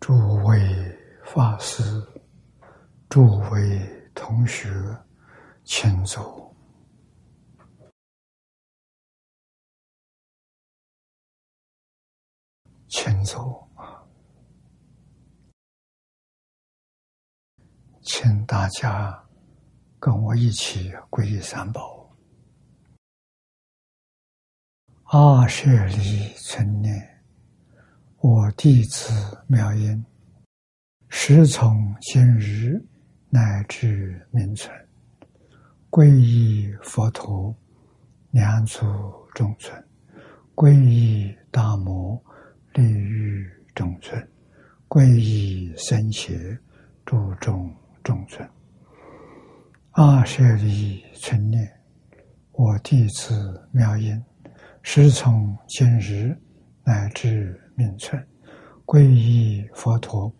诸位法师、诸位同学，请坐，请坐啊！请大家跟我一起皈依三宝。阿舍利存念，我弟子妙音，时从今日乃至明存，皈依佛陀，两足中尊；皈依大摩，利欲中尊；皈依僧伽，注众中尊。阿舍利存念，我弟子妙音。时从今日乃至命存，皈依佛陀，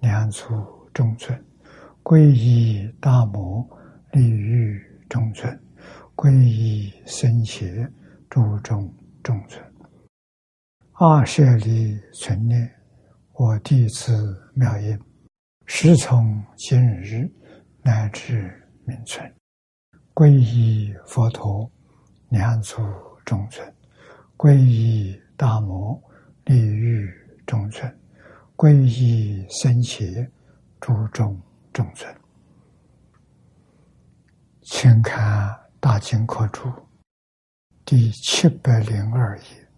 两足中尊；皈依大摩，利欲中尊；皈依僧伽，诸众中尊。二舍利存念，我弟子妙音，时从今日乃至命存，皈依佛陀，两足中尊。皈依大摩，利欲中尊；皈依僧伽，诸众中尊。请看《大经课注》第七百零二页，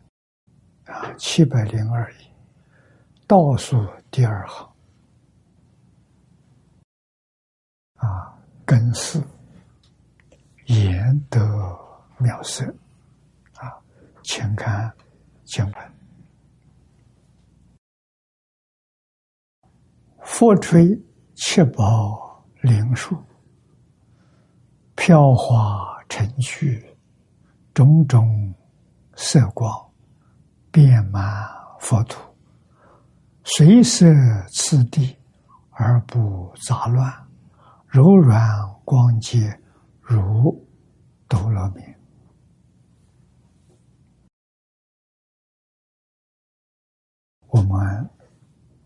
啊，七百零二页。倒数第二行，啊，根四。言得妙色。啊请看经文：佛吹七宝灵树，飘花成絮，种种色光，遍满佛土。随色次第而不杂乱，柔软光洁，如斗罗明。我们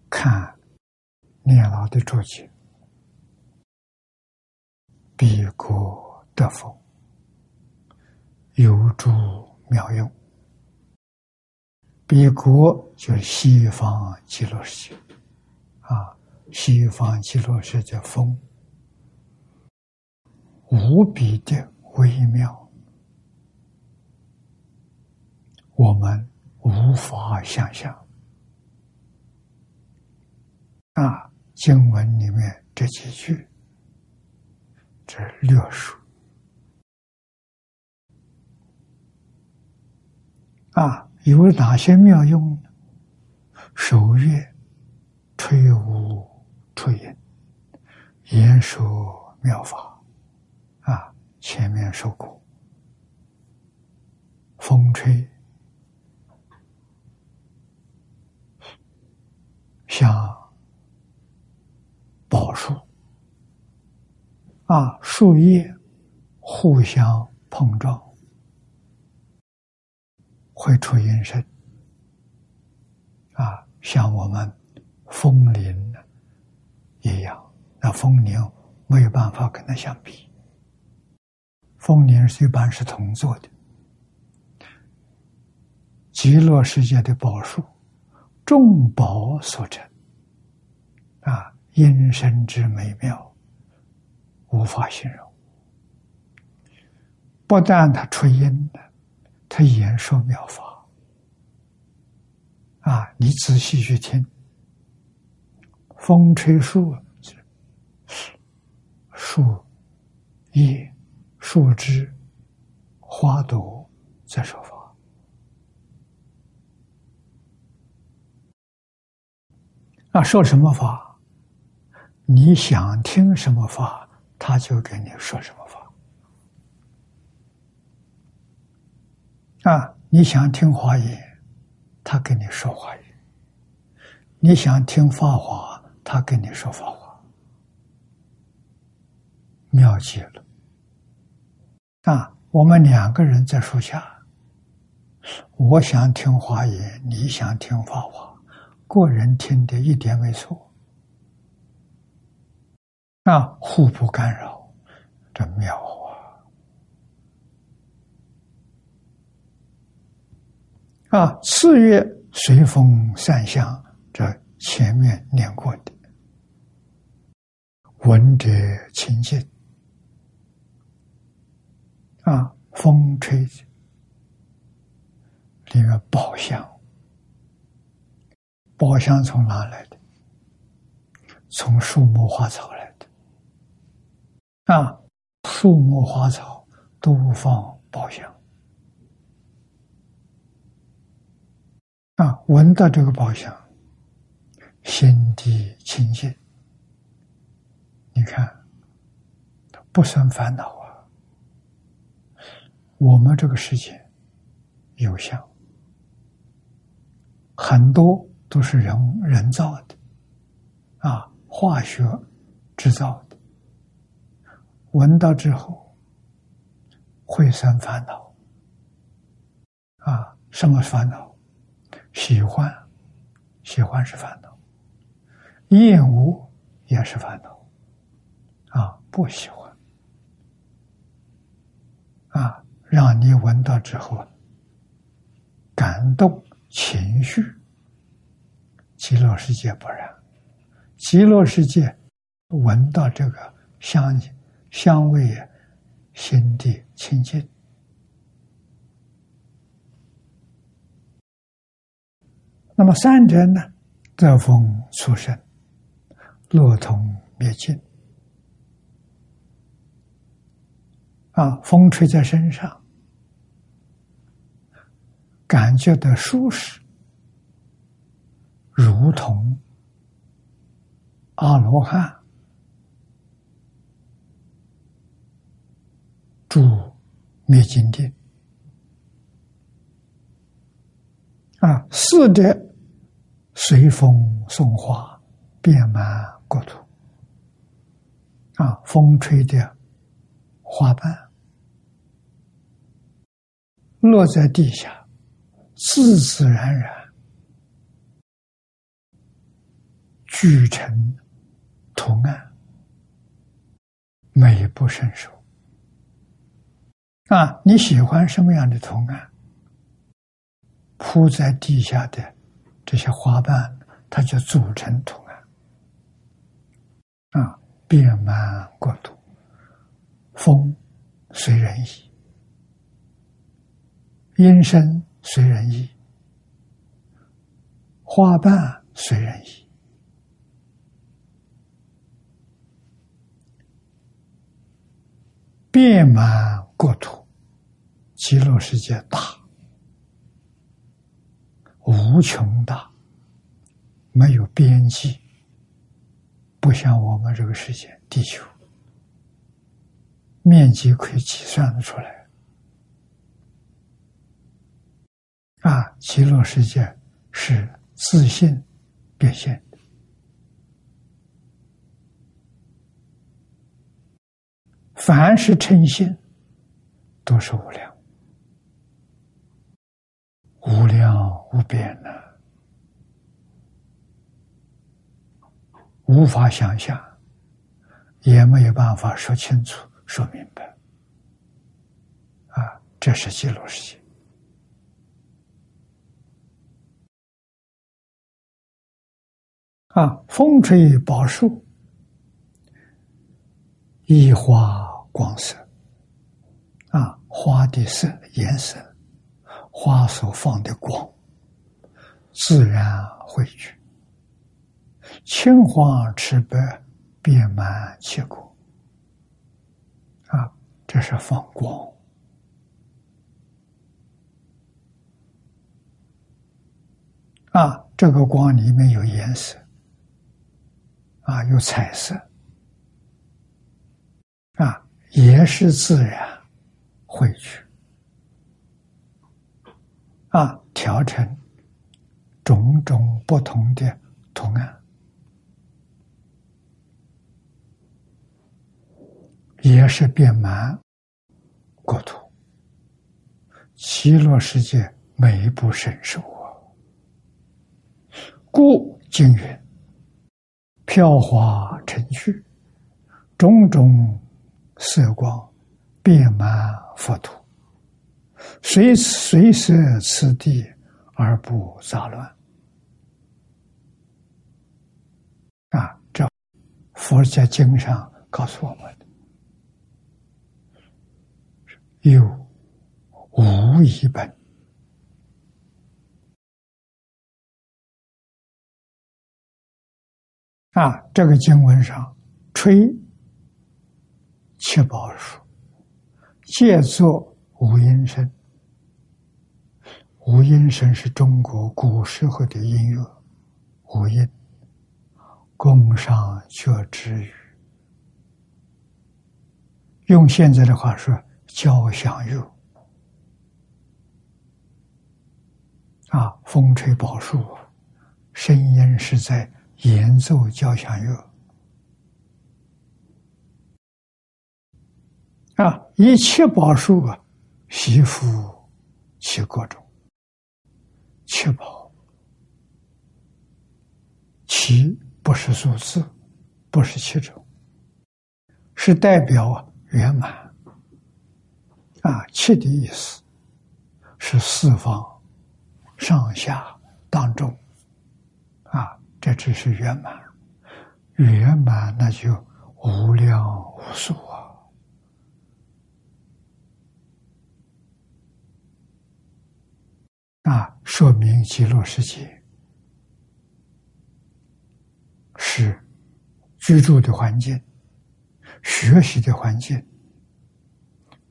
看念老的注解，彼国得佛，有诸妙用。彼国就是西方极乐世界。啊，西方极乐世界风。无比的微妙，我们无法想象。啊，经文里面这几句，这略述。啊，有哪些妙用呢？手乐吹无吹音，言说妙法。啊，前面说过，风吹像。宝树啊，树叶互相碰撞，会出音声啊，像我们风铃一样。那风铃没有办法跟它相比，风铃是一般是铜做的。极乐世界的宝树，众宝所成。音声之美妙，无法形容。不但他出音的，他言说妙法。啊，你仔细去听，风吹树，树叶、树枝、花朵在说法。那说什么法？你想听什么法，他就给你说什么法。啊，你想听华言，他跟你说华言；你想听法华，他跟你说法华。妙极了！啊，我们两个人在树下，我想听华言，你想听法华，个人听的一点没错，啊，互不干扰，这妙啊！啊，次月随风散香，这前面念过的，闻者清净，啊，风吹里面宝香。宝香从哪来的？从树木花草来。啊，树木花草都放宝香。啊，闻到这个宝香，心地清净。你看，不生烦恼啊。我们这个世界有相，很多。都是人人造的，啊，化学制造的。闻到之后会生烦恼，啊，什么烦恼？喜欢，喜欢是烦恼；厌恶也是烦恼，啊，不喜欢，啊，让你闻到之后感动情绪。极乐世界不然，极乐世界闻到这个香气香味，心地清净。那么三者呢？得风出生，乐同灭尽。啊，风吹在身上，感觉到舒适。如同阿罗汉住灭尽定啊，四者随风送花，遍满国土啊，风吹的花瓣落在地下，自自然然。聚成图案，美不胜收啊！你喜欢什么样的图案？铺在地下的这些花瓣，它就组成图案啊，遍满国土。风随人意，音声随人意，花瓣随人意。遍满国土，极乐世界大，无穷大，没有边际，不像我们这个世界地球，面积可以计算的出来。啊，极乐世界是自信变现。凡是称心，都是无量、无量无边的，无法想象，也没有办法说清楚、说明白。啊，这是记录世界。啊，风吹宝树，一花。光色啊，花的色颜色，花所放的光，自然汇聚。青黄赤白，遍满七国。啊，这是放光。啊，这个光里面有颜色，啊，有彩色，啊。也是自然汇聚啊，调成种种不同的图案，也是遍满国土，极乐世界美不胜收啊！故经云：“飘花成趣，种种色光，遍满佛土。随随时此地而不杂乱。”啊，这佛家经上告诉我们的，有无一本。啊，这个经文上吹七宝树，借作五音声。五音声是中国古时候的音乐，五音，宫商角徵羽。用现在的话说，交响乐。啊，风吹宝树，声音是在。演奏交响乐啊，一切宝树啊，习服其各种，七宝，七不是数字，不是七种，是代表圆满啊。七的意思是四方、上下、当中啊。这只是圆满，圆满那就无量无数啊！说明极乐世界是居住的环境、学习的环境，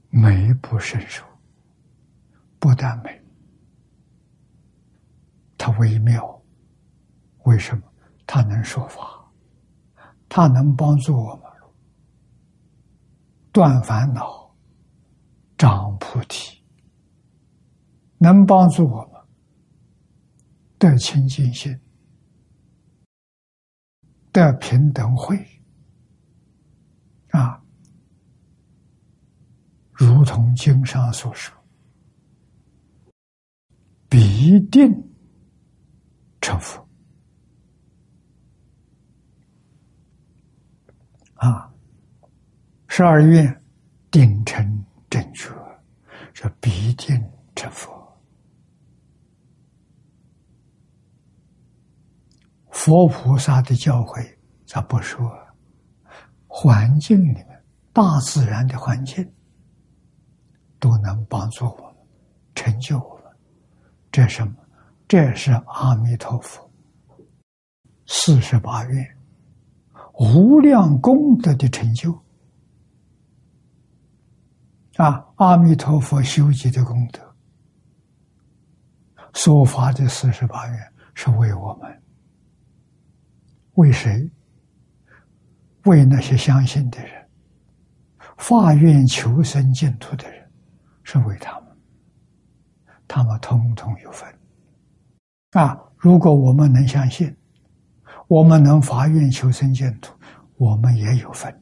美不胜收。不但美，它微妙。为什么他能说法？他能帮助我们断烦恼、长菩提，能帮助我们得清净心、得平等慧啊！如同经上所说，必定成佛。啊，十二愿定成正觉，这必定成佛。佛菩萨的教诲，咱不说，环境里面，大自然的环境，都能帮助我们成就我们。这什么？这是阿弥陀佛四十八愿。无量功德的成就啊！阿弥陀佛修集的功德，所发的四十八愿是为我们，为谁？为那些相信的人，发愿求生净土的人，是为他们，他们通通有份啊！如果我们能相信。我们能发愿求生净土，我们也有份。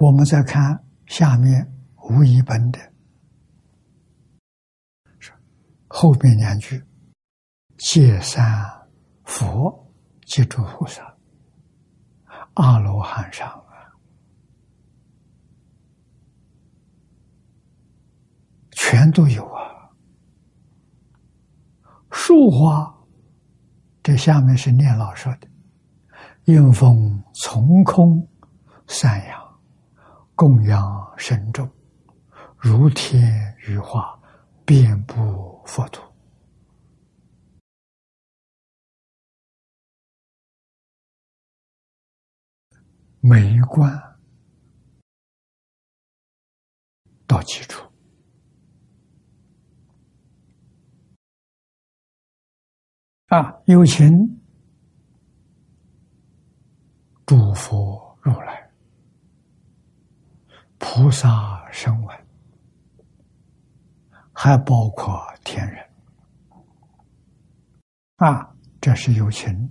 我们再看下面无一本的后边两句：借三佛。记住菩萨，阿罗汉上啊，全都有啊。树花，这下面是念老说的：“应风从空散扬，供养深重，如天羽化，遍布佛土。”每一关到基础啊，有情诸佛如来、菩萨声闻，还包括天人。啊，这是有情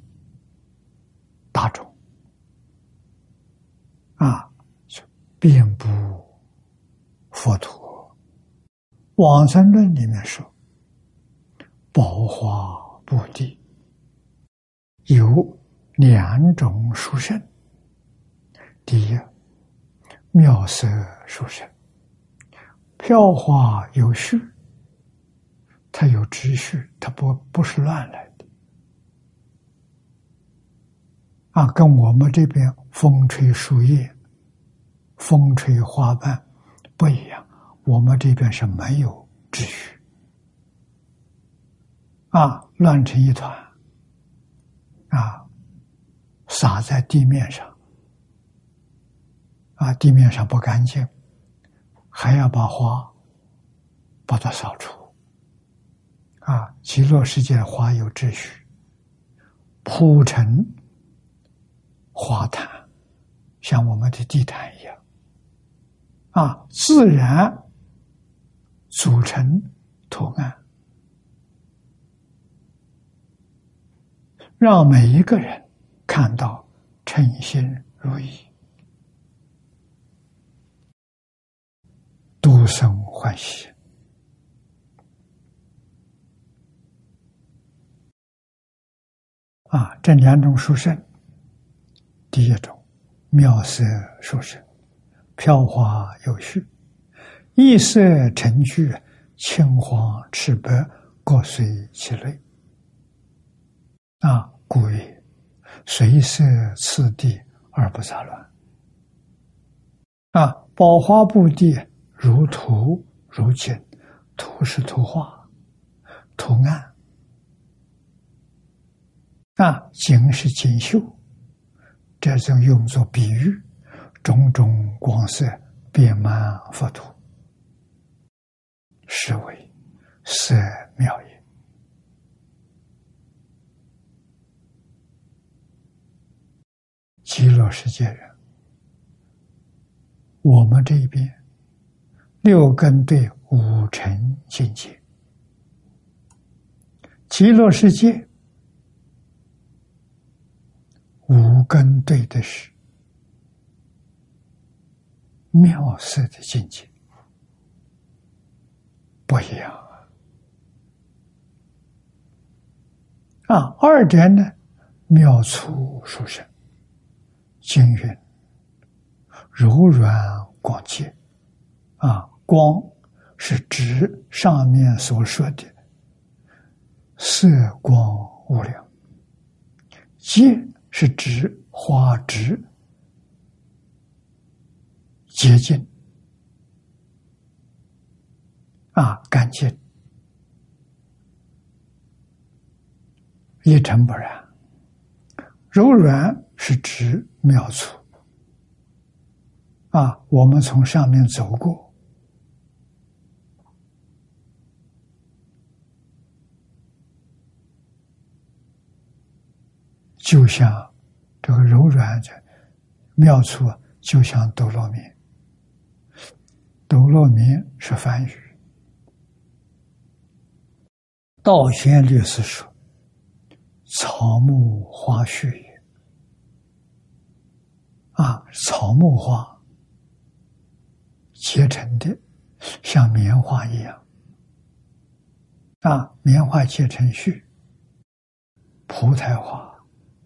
大众。啊，并不佛陀。往生论里面说，宝华布地有两种殊胜，第一妙色殊胜，飘花有序。它有秩序，它不不是乱来的啊！跟我们这边风吹树叶、风吹花瓣不一样，我们这边是没有秩序啊，乱成一团啊，洒在地面上啊，地面上不干净，还要把花把它扫除。啊，极乐世界的花有秩序，铺成花毯，像我们的地毯一样，啊，自然组成图案，让每一个人看到称心如意，诸生欢喜。啊，这两种殊胜，第一种妙色殊胜，飘花有序，异色成聚，青黄赤白各随其类。啊，故曰随色次第而不杂乱。啊，宝花布地如图如景，图是图画，图案。啊，景是锦绣，这种用作比喻，种种光色遍满佛土，是为色妙也。极乐世界人，我们这一边六根对五尘境界，极乐世界。五根对的是妙色的境界，不一样啊！啊，二点呢，妙处殊胜，均匀、柔软、光洁。啊，光是指上面所说的色光无量，洁。是指花枝洁净啊，干净一尘不染；柔软是指妙处啊，我们从上面走过。就像这个柔软的妙处，就像斗罗明。斗罗明是梵语，道宣律师说：“草木花絮也。”啊，草木花结成的，像棉花一样。啊，棉花结成絮，蒲台花。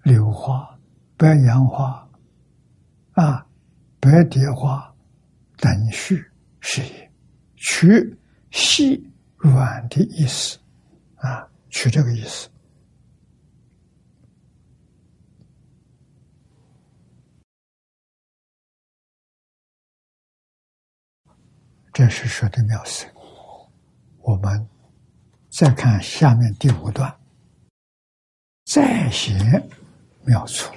柳花、白杨花、啊，白蝶花等序是也，取细软的意思，啊，取这个意思。这是说的妙思。我们再看下面第五段，再写。妙处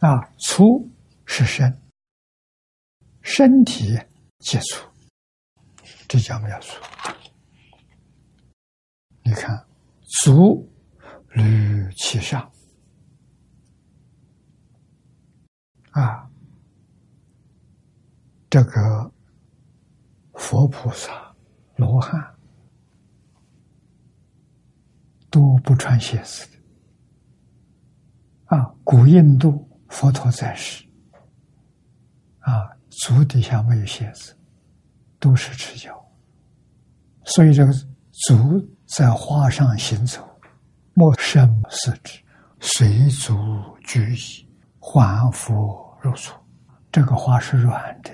啊，粗是身，身体接触，这叫妙处。你看，足履其上啊，这个佛菩萨罗汉。都不穿鞋子的。啊，古印度佛陀在世，啊，足底下没有鞋子，都是赤脚。所以这个足在花上行走，莫深四肢，随足居矣，还复入足。这个花是软的，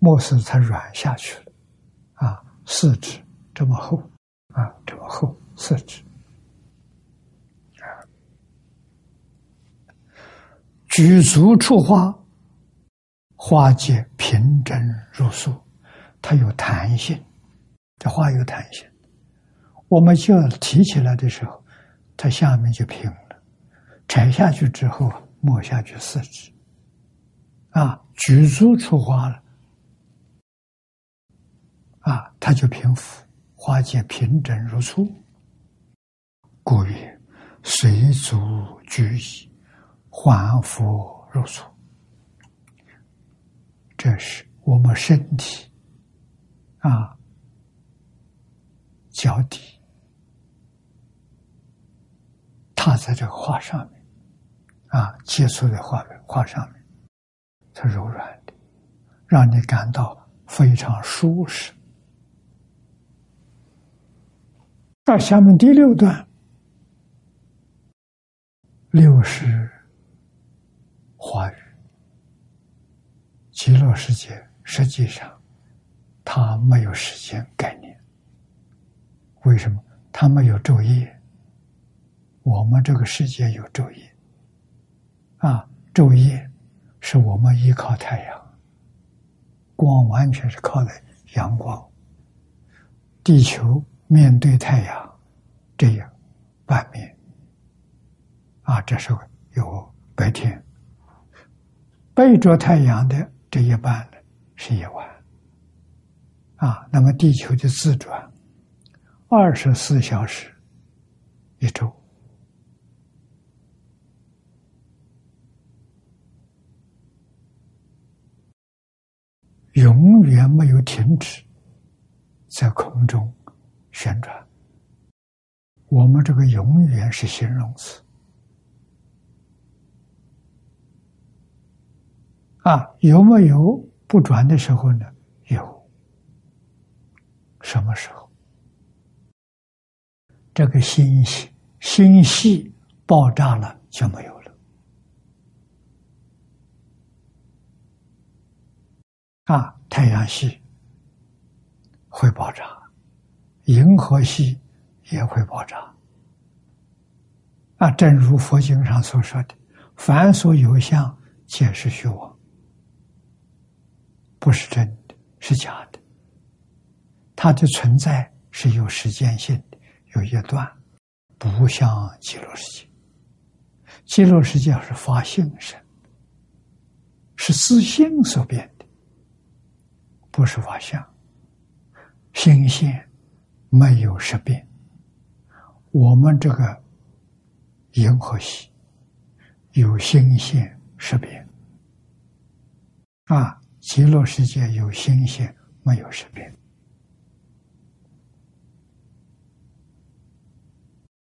莫使它软下去了。啊，四肢这么厚，啊，这么厚四肢。举足触花，花皆平整如素，它有弹性。这花有弹性，我们就要提起来的时候，它下面就平了；拆下去之后，摸下去四指。啊，举足触花了，啊，它就平复，花皆平整如初。故曰：随足居矣。还复入处，这是我们身体啊，脚底踏在这个画上面啊，接触在画画上面，它柔软的，让你感到非常舒适。到下面第六段，六十。华语，极乐世界实际上，它没有时间概念。为什么？它没有昼夜。我们这个世界有昼夜。啊，昼夜是我们依靠太阳，光完全是靠的阳光。地球面对太阳，这样半面。啊，这时候有白天。背着太阳的这一半呢是夜晚，啊，那么地球的自转二十四小时一周，永远没有停止在空中旋转。我们这个永远是形容词。啊，有没有不转的时候呢？有。什么时候？这个星系星系爆炸了就没有了。啊，太阳系会爆炸，银河系也会爆炸。啊，正如佛经上所说的：“凡所有相，皆是虚妄。”不是真的，是假的。它的存在是有时间性的，有一段，不像极乐世界。极乐世界是发性生，是自性所变的，不是法相。心现没有实变。我们这个银河系有心现实变啊。极乐世界有星星，没有识别。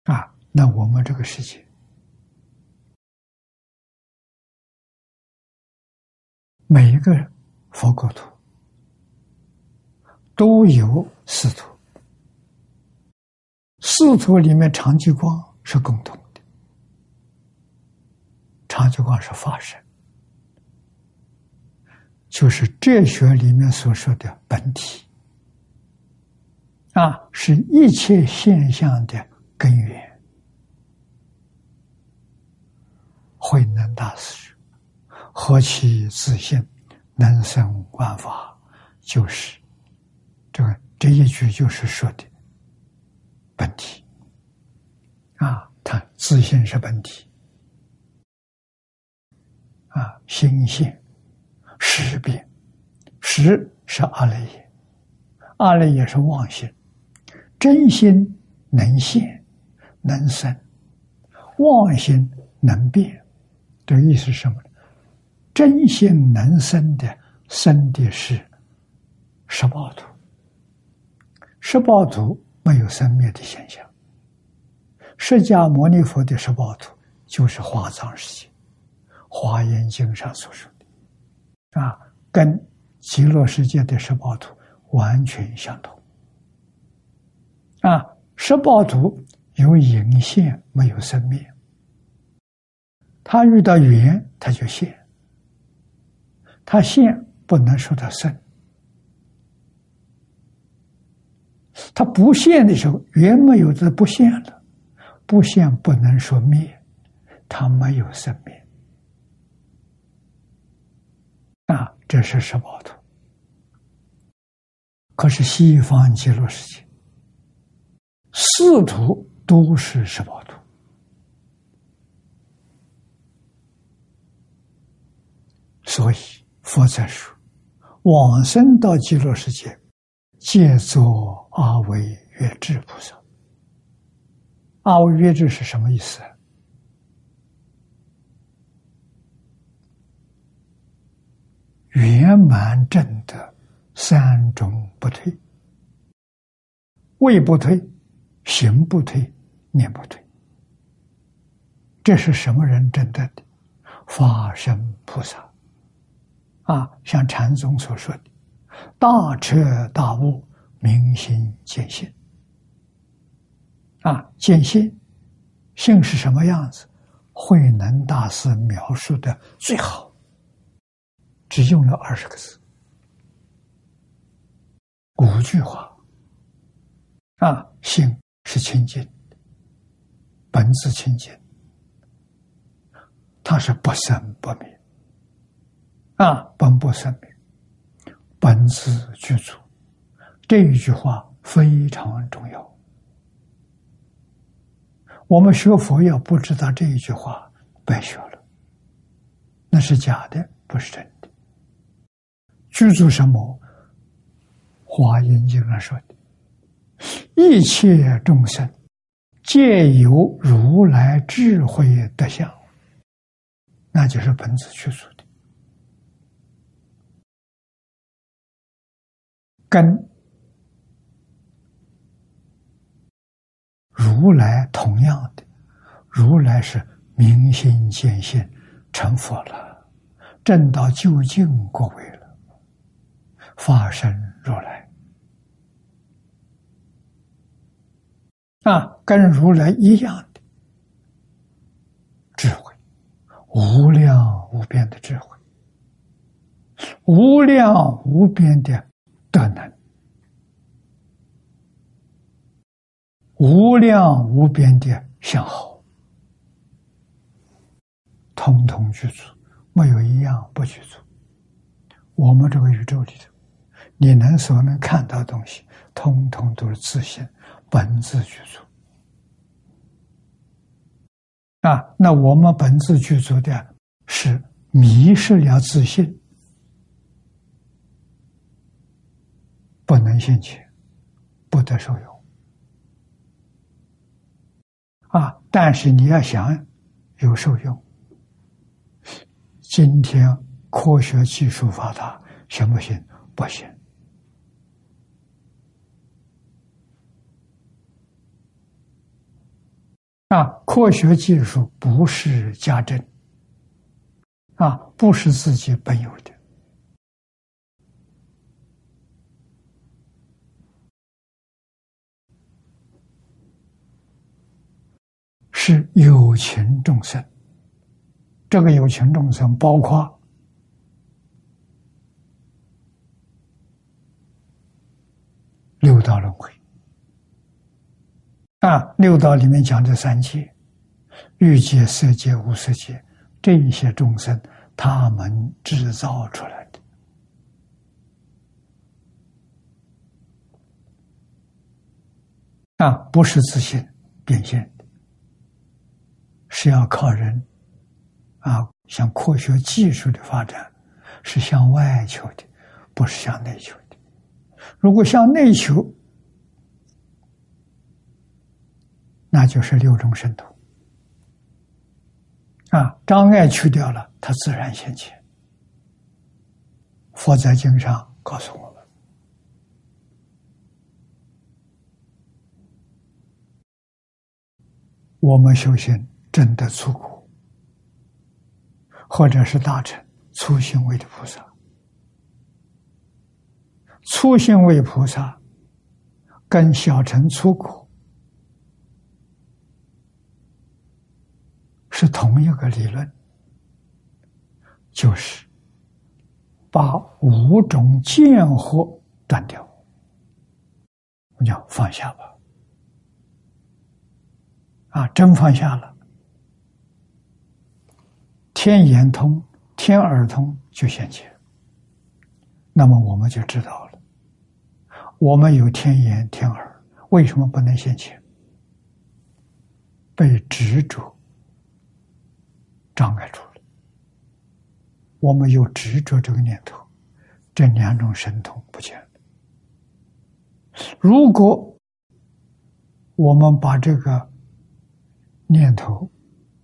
啊，那我们这个世界每一个佛国土都有四土，四土里面长吉光是共同的，长吉光是法身。就是哲学里面所说的本体，啊，是一切现象的根源。慧能大师何其自信，能生万法，就是这个这一句就是说的本体。啊，他自信是本体，啊，心性。识变，识是阿赖耶，阿赖耶是妄心，真心能现能生，妄心能变，这意思是什么？呢？真心能生的生的是十八图，十八图没有生灭的现象，释迦牟尼佛的十八图就是华藏世界，《华严经》上所说，啊，跟极乐世界的十报图完全相同。啊，十报图有隐现，没有生灭。他遇到缘，他就现；他现不能说他生。他不现的时候，缘没有的不现了，不现不能说灭，他没有生灭。啊，这是十报图。可是西方极乐世界。四图都是十八图，所以佛在说，往生到极乐世界，皆作阿惟越智菩萨。阿惟越智是什么意思？圆满正德，三种不退，位不退。行不退，念不退，这是什么人证得的？法身菩萨啊，像禅宗所说的“大彻大悟，明心见性”。啊，见性，性是什么样子？慧能大师描述的最好，只用了二十个字，五句话。啊，性。是清净，本自清净，它是不生不灭，啊，本不生灭，本自具足。这一句话非常重要。我们学佛要不知道这一句话，白学了，那是假的，不是真的。具足什么？华严经上说的。一切众生皆由如来智慧德相，那就是本自具足的跟如来同样的。如来是明心见性成佛了，正道究竟果位了，发生如来。啊，跟如来一样的智慧，无量无边的智慧，无量无边的德能，无量无边的相好，通通具足，没有一样不具足。我们这个宇宙里头，你能所能看到的东西，通通都是自信。本自具足啊，那我们本自具足的是迷失了自信，不能现前，不得受用啊！但是你要想有受用，今天科学技术发达，行不行？不行。啊，科学技术不是家政，啊，不是自己本有的，是有情众生。这个有情众生包括六道轮回。啊，六道里面讲这三界，欲界、色界、无色界，这一些众生，他们制造出来的，啊，不是自信变现的，是要靠人，啊，向科学技术的发展，是向外求的，不是向内求的。如果向内求，那就是六种神通。啊，障碍去掉了，它自然现前。佛在经上告诉我们：我们修行真的出苦，或者是大乘初行位的菩萨，初行位菩萨跟小乘出苦是同一个理论，就是把五种见惑断掉，我讲放下吧。啊，真放下了，天眼通、天耳通就现前。那么我们就知道了，我们有天眼、天耳，为什么不能现前？被执着障碍住了。我们有执着这个念头，这两种神通不见了。如果我们把这个。念头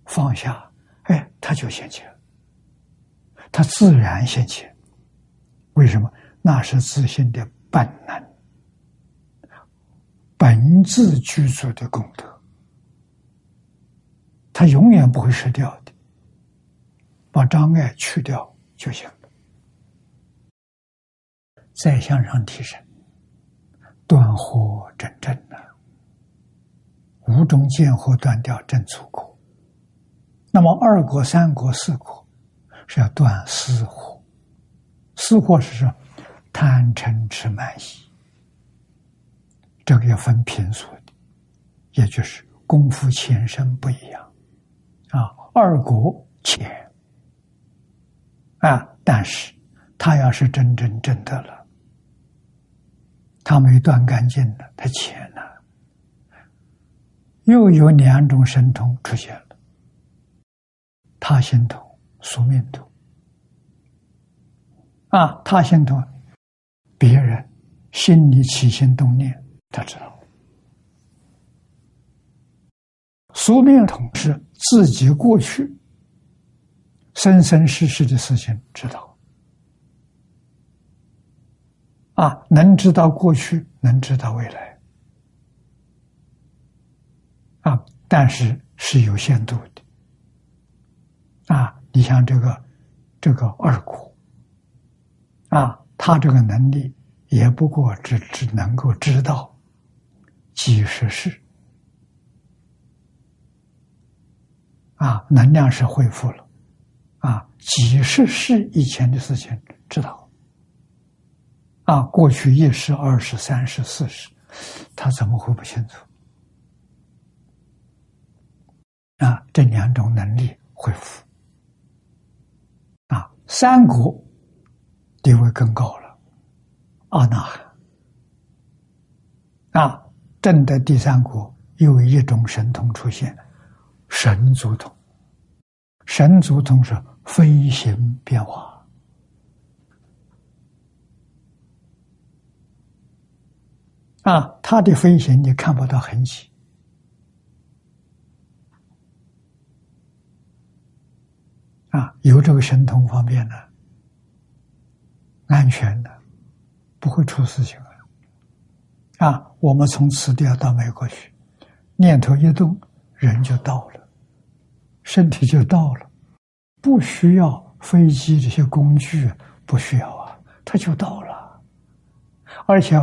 放下，哎，它就现前，它自然现前。为什么？那是自信的本能，本自具足的功德，它永远不会失掉的。把障碍去掉就行，再向上提升，断惑真正的。五种见惑断掉正出苦，那么二果、三果、四果是要断私惑。私惑是说贪嗔痴慢疑，这个要分品数的，也就是功夫浅深不一样啊。二果浅啊，但是他要是真真正的了，他没断干净的，他浅了。又有两种神通出现了，他心通、宿命通。啊，他心通，别人心里起心动念，他知道；宿命通是自己过去生生世世的事情知道。啊，能知道过去，能知道未来。啊，但是是有限度的。啊，你像这个这个二姑，啊，他这个能力也不过只只能够知道几十世，啊，能量是恢复了，啊，几十世以前的事情知道，啊，过去一世、二世、三世、四世，他怎么会不清楚？啊，这两种能力恢复，啊，三国地位更高了，阿那，啊，正的第三国又一种神通出现，神足通，神足通是飞行变化，啊，它的飞行你看不到痕迹。啊，有这个神通方便的，安全的，不会出事情啊！啊，我们从此地要到美国去，念头一动，人就到了，身体就到了，不需要飞机这些工具，不需要啊，他就到了，而且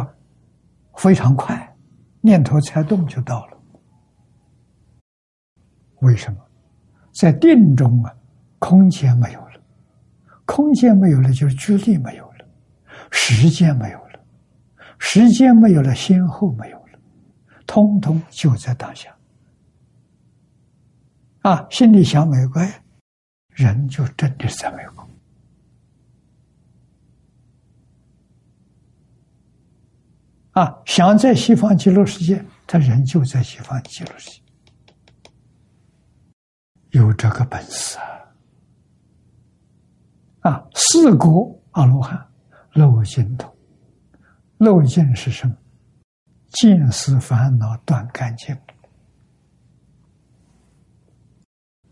非常快，念头才动就到了。为什么？在定中啊。空间没有了，空间没有了，就是距离没有了，时间没有了，时间没有了，先后没有了，通通就在当下。啊，心里想美国，人就真的在美国。啊，想在西方极乐世界，他人就在西方极乐世界，有这个本事啊。啊，四国阿罗汉漏尽通，漏尽是什么？尽思烦恼断干净，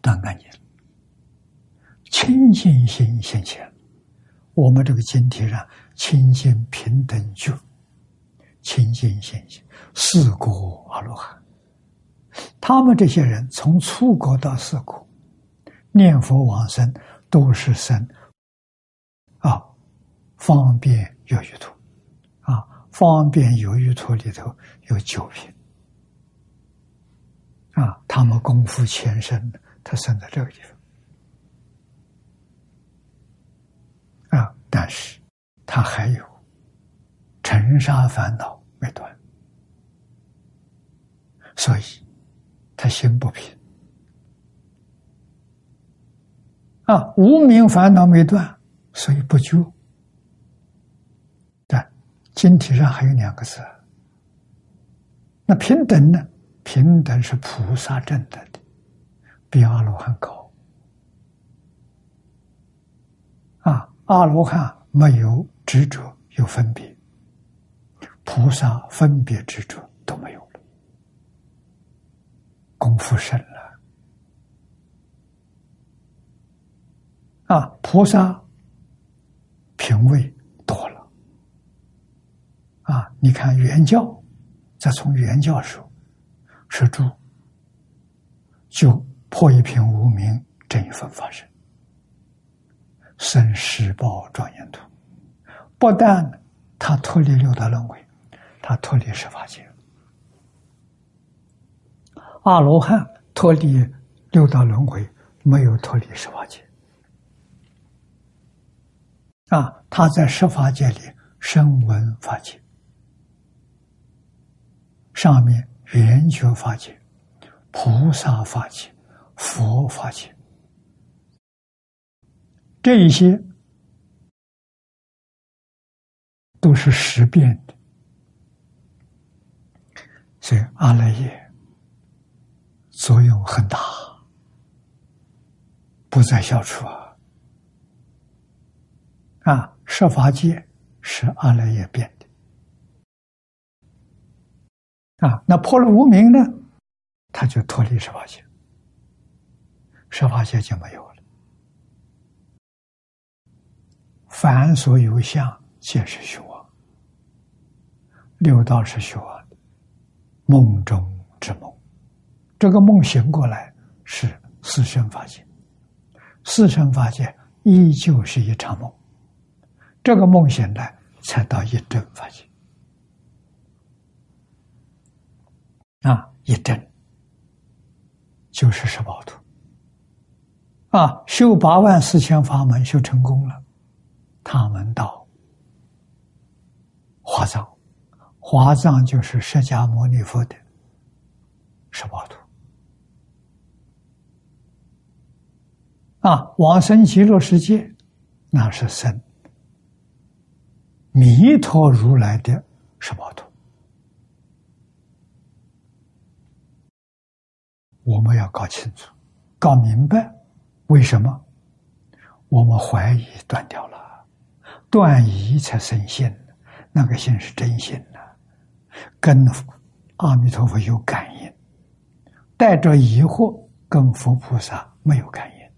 断干净，清净心现前。我们这个经题上清净平等觉，清净现前，四果阿罗汉。他们这些人从初国到四国，念佛往生都是生。啊，方便有余土。啊，方便有余土里头有九品。啊，他们功夫前身，他生在这个地方啊，但是他还有尘沙烦恼没断，所以。他心不平啊，无名烦恼没断，所以不救。但经体上还有两个字，那平等呢？平等是菩萨正等，比阿罗汉高。啊，阿罗汉没有执着，有分别；菩萨分别执着都没有了。功夫深了啊！菩萨品位多了啊！你看原教，再从原教说，是住就破一品无名这一份发生，生十报庄严图，不但他脱离六道轮回，他脱离十法界。阿罗汉脱离六道轮回，没有脱离十法界。啊，他在十法界里声闻法界，上面圆觉法界、菩萨法界、佛法界，这一些都是实变的，所以阿赖耶。作用很大，不在小处啊！啊，设法界是阿赖耶变的啊，那破了无名呢，他就脱离设法界，十法界就没有了。凡所有相，皆是虚妄，六道是虚妄，梦中之梦。这个梦醒过来是四生法界，四生法界依旧是一场梦。这个梦醒来才到一真法界啊，一真就是十宝图啊，修八万四千法门修成功了，他们到华藏，华藏就是释迦牟尼佛的十八图。啊，往生极乐世界，那是生弥陀如来的十八图。我们要搞清楚、搞明白，为什么我们怀疑断掉了，断疑才生信，那个信是真心的，跟阿弥陀佛有感应，带着疑惑跟佛菩萨没有感应。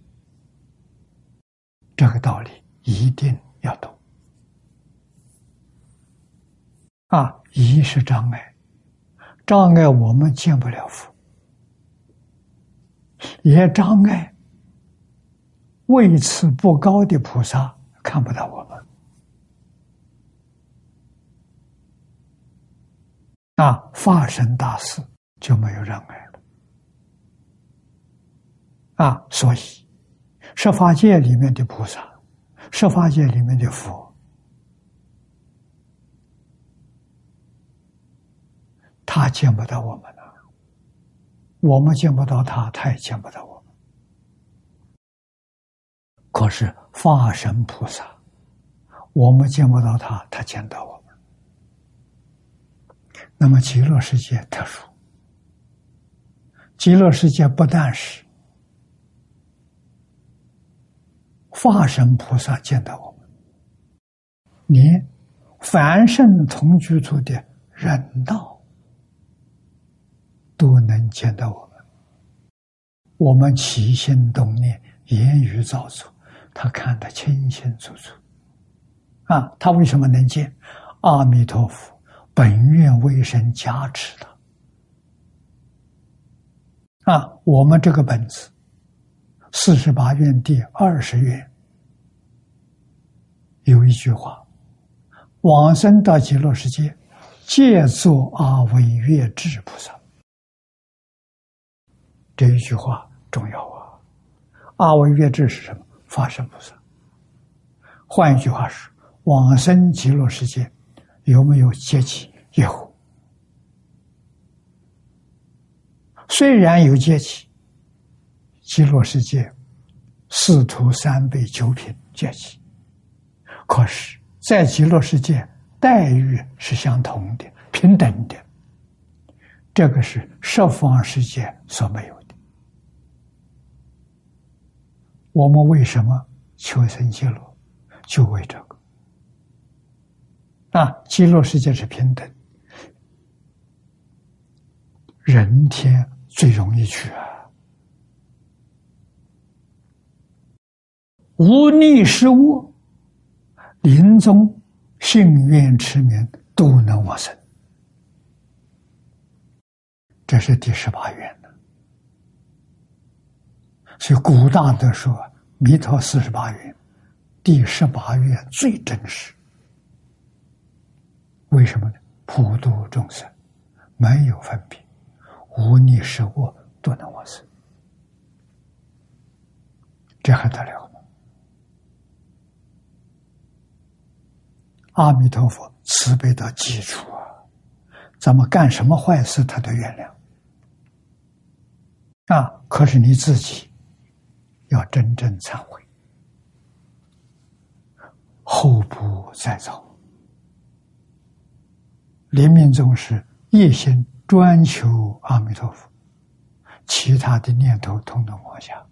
这个道理一定要懂啊！疑是障碍，障碍我们见不了佛；也障碍位次不高的菩萨看不到我们啊！化身大事就没有障碍了啊！所以。十法界里面的菩萨，十法界里面的佛，他见不到我们了，我们见不到他，他也见不到我。可是化身菩萨，我们见不到他，他见到我们。那么极乐世界特殊，极乐世界不但是。化身菩萨见到我们，连凡圣同居处的人道都能见到我们。我们起心动念、言语造作，他看得清清楚楚。啊，他为什么能见？阿弥陀佛本愿威神加持他，啊，我们这个本子四十八愿第二十愿有一句话：“往生到极乐世界，借作阿惟越智菩萨。”这一句话重要啊！阿惟越智是什么？法身菩萨。换一句话说，往生极乐世界有没有阶级？有。虽然有阶级，极乐世界四土三辈九品阶级，可是，在极乐世界待遇是相同的、平等的。这个是十方世界所没有的。我们为什么求生极乐？就为这个。啊，极乐世界是平等，人天。最容易去啊！无逆失误，临终幸愿持名都能往生。这是第十八愿。所以古大德说：“弥陀四十八愿，第十八愿最真实。”为什么呢？普度众生，没有分别。无逆是我都能往生，这还得了吗？阿弥陀佛慈悲到基础啊！咱们干什么坏事，他都原谅啊！可是你自己要真正忏悔，后不再造。临命终时一心。专求阿弥陀佛，其他的念头统统放下，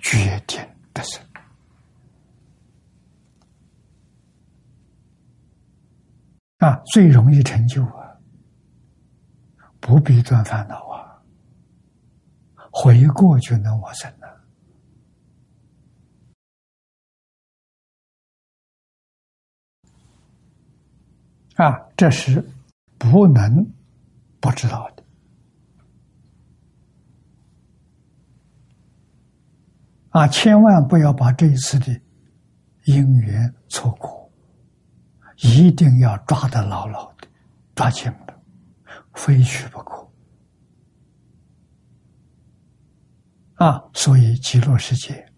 决定得胜啊！最容易成就啊！不必断烦恼啊，回过就能往生啊！这是不能。不知道的啊，千万不要把这一次的因缘错过，一定要抓得牢牢的，抓紧了，非去不可啊！所以极乐世界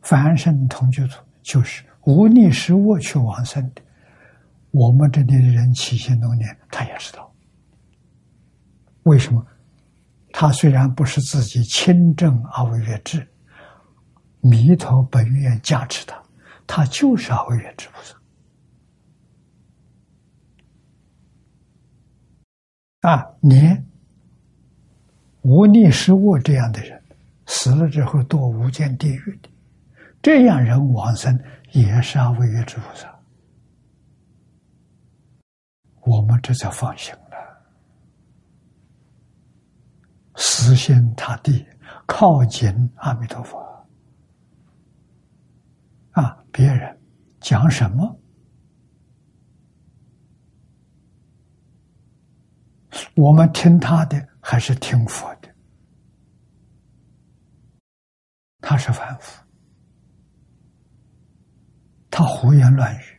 凡圣同居处，就是无逆失我去往生的。我们这里的人起心动念，他也知道。为什么？他虽然不是自己亲证阿惟越智，弥陀本愿加持他，他就是阿惟越智菩萨。啊，连无逆失物这样的人，死了之后堕无间地狱的，这样人往生也是阿惟越智菩萨。我们这才放心了。死心塌地靠近阿弥陀佛啊！别人讲什么，我们听他的还是听佛的？他是凡夫，他胡言乱语，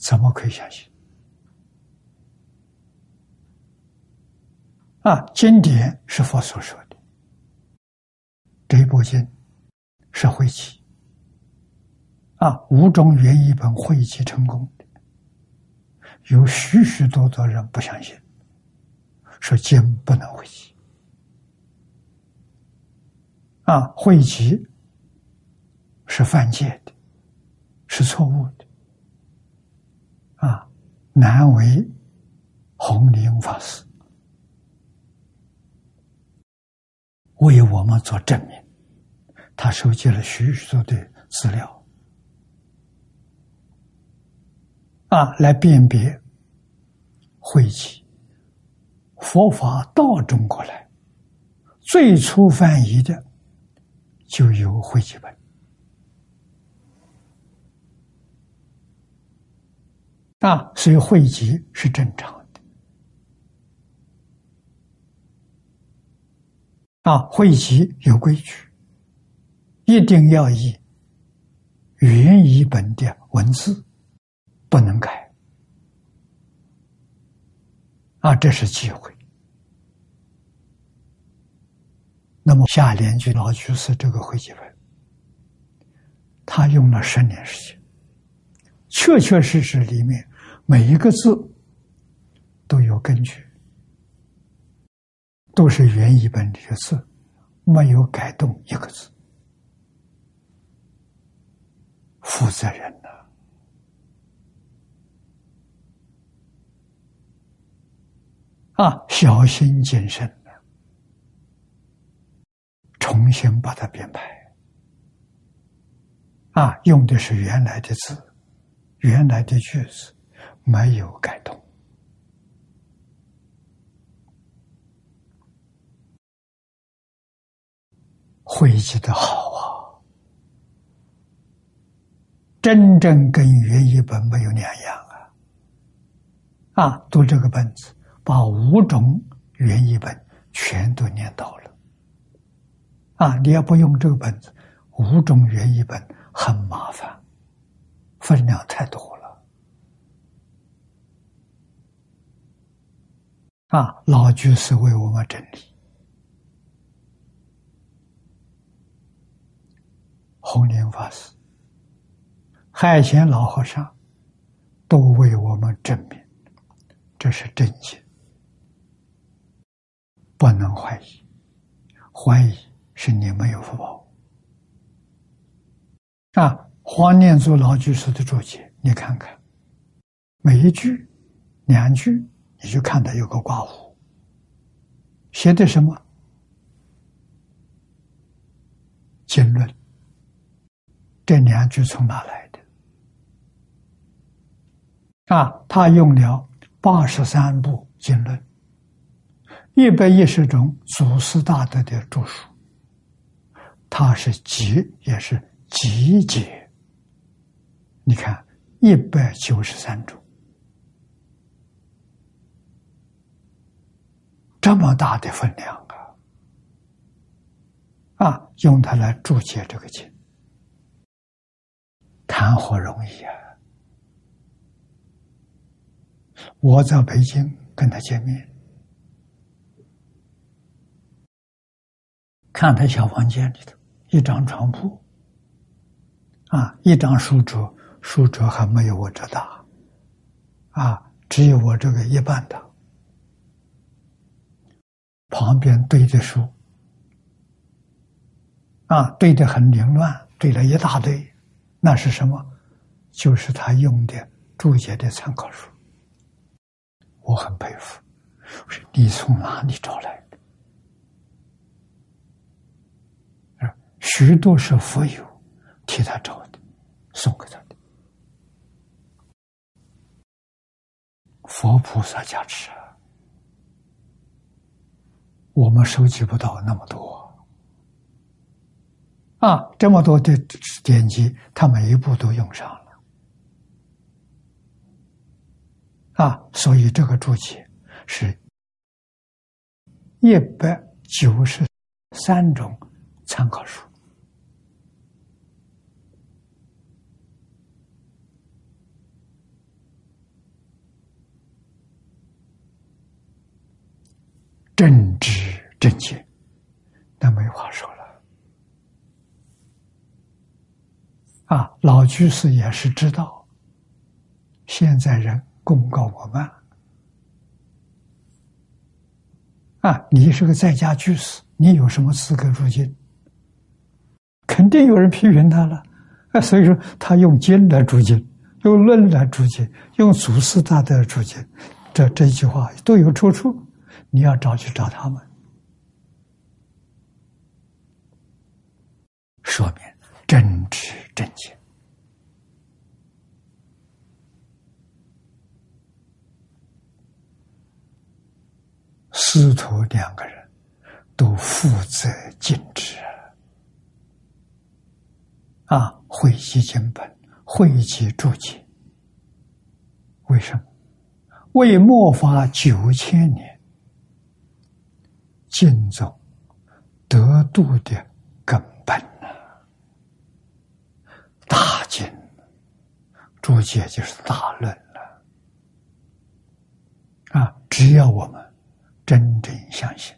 怎么可以相信？啊，经典是佛所说的，这部经是汇集啊，五种原译本汇集成功的，有许许多多人不相信，说经不能汇集啊，汇集是犯戒的，是错误的，难为弘林法师。为我们做证明，他收集了许许多的资料，啊，来辨别晦气。佛法到中国来，最初翻译的就有晦气本，啊，所以汇集是正常的。啊，汇集有规矩，一定要以原译本的文字，不能改。啊，这是忌讳。那么下联句老居士这个会集本，他用了十年时间，确确实实里面每一个字都有根据。都是原译本里的字，没有改动一个字，负责任呐！啊，小心谨慎的，重新把它编排。啊，用的是原来的字，原来的句子，没有改动。汇集的好啊，真正跟原译本没有两样啊！啊，读这个本子，把五种原译本全都念到了。啊，你要不用这个本子，五种原译本很麻烦，分量太多了。啊，老居士为我们整理。弘莲法师、海贤老和尚都为我们证明，这是真经，不能怀疑。怀疑是你没有福报。啊，黄念祖老居士的注解，你看看，每一句、两句，你就看到有个刮胡，写的什么经论。这两句从哪来的？啊，他用了八十三部经论，一百一十种祖师大德的著述，他是集也是集结。你看，一百九十三种，这么大的分量啊！啊，用它来注解这个经。谈何容易啊！我在北京跟他见面，看他小房间里头一张床铺，啊，一张书桌，书桌还没有我这大，啊，只有我这个一半大，旁边堆着书，啊，堆的很凌乱，堆了一大堆。那是什么？就是他用的注解的参考书，我很佩服。我说你从哪里找来的？许多是佛友替他找的，送给他的。佛菩萨加持啊，我们收集不到那么多。啊，这么多的典籍，他每一步都用上了，啊，所以这个注解是一百九十三种参考书，正直正见，那没话说了。啊，老居士也是知道，现在人公告我们。啊，你是个在家居士，你有什么资格入境？肯定有人批评他了。啊，所以说他用经来注经，用论来注经，用祖师大德注经，这这句话都有出处。你要找去找他们，说明。真知正见，师徒两个人都负责尽职啊！汇集经本，汇集注解，为什么？为末法九千年，净宗得度的根本呐，大经注解就是大论了啊！只要我们真正相信，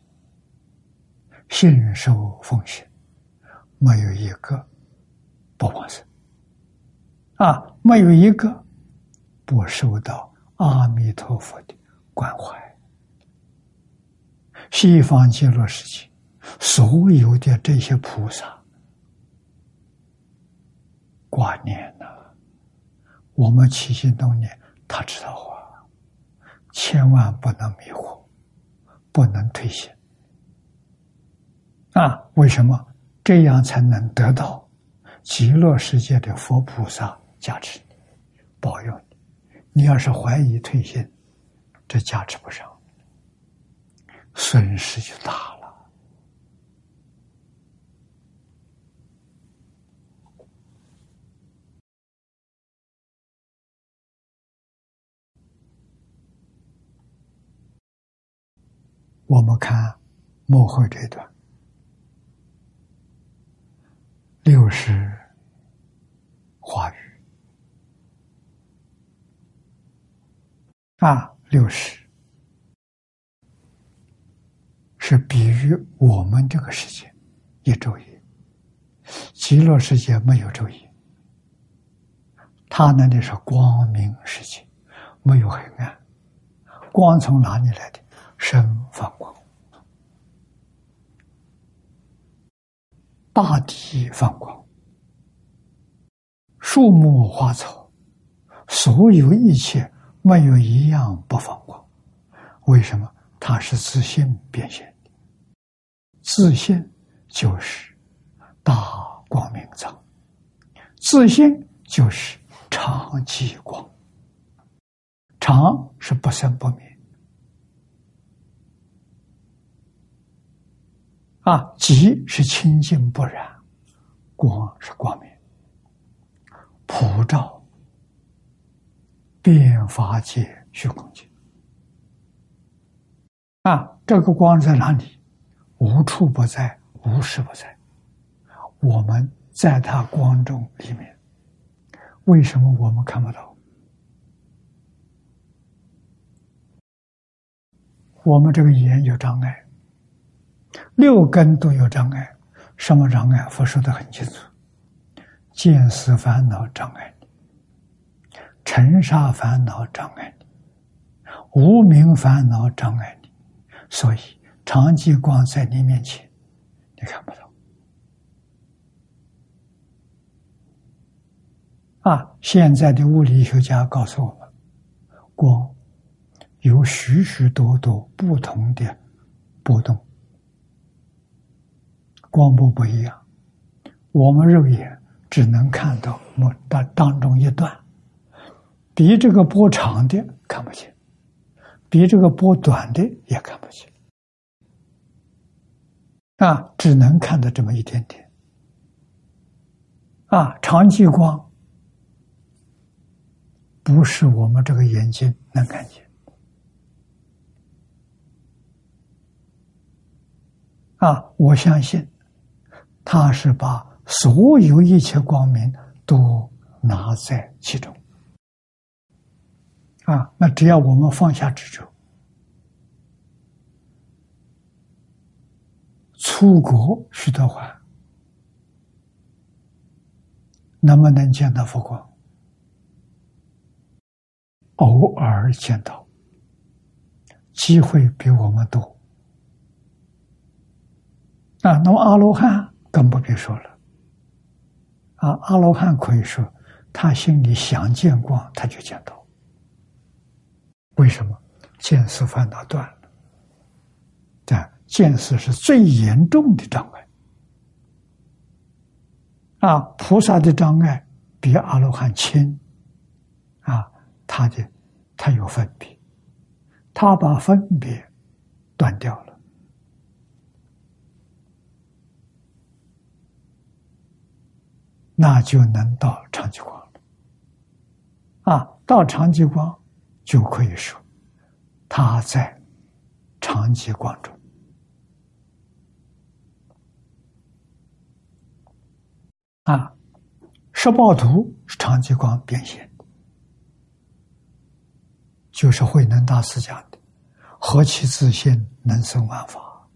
信受奉行，没有一个不往生啊，没有一个不受到阿弥陀佛的关怀。西方极乐世界。所有的这些菩萨挂念呐，我们起心动念，他知道啊，千万不能迷惑，不能退心啊！为什么这样才能得到极乐世界的佛菩萨加持、保佑你？你要是怀疑退心，这加持不上，损失就大了。我们看幕后这段。六十话语。啊，六十。是比喻我们这个世界一昼夜，极乐世界没有昼夜，他那里是光明世界，没有黑暗，光从哪里来的？生放光，大地放光，树木花草，所有一切没有一样不放光。为什么？它是自信变现的，自信就是大光明藏，自信就是常寂光，常是不生不灭。啊，即是清净不染，光是光明，普照变法界虚空界。啊，这个光在哪里？无处不在，无时不在。我们在它光中里面，为什么我们看不到？我们这个眼有障碍。六根都有障碍，什么障碍？佛说的很清楚：见思烦恼障碍你，尘沙烦恼障碍你，无名烦恼障碍你。所以长寂光在你面前，你看不到。啊，现在的物理学家告诉我们，光有许许多多不同的波动。光波不一样，我们肉眼只能看到目当当中一段，比这个波长的看不见，比这个波短的也看不见，啊，只能看到这么一点点，啊，长激光不是我们这个眼睛能看见，啊，我相信。他是把所有一切光明都拿在其中，啊，那只要我们放下执着，出国许多话，能不能见到佛光？偶尔见到，机会比我们多，啊，那么阿罗汉。更不必说了，啊，阿罗汉可以说，他心里想见光，他就见到。为什么？见思烦恼断了，但见思是最严重的障碍。啊，菩萨的障碍比阿罗汉轻，啊，他的他有分别，他把分别断掉了。那就能到长极光了，啊，到长极光就可以说他在长极光中，啊，十报图是长吉光变现的，就是慧能大师讲的“何其自信，能生万法”。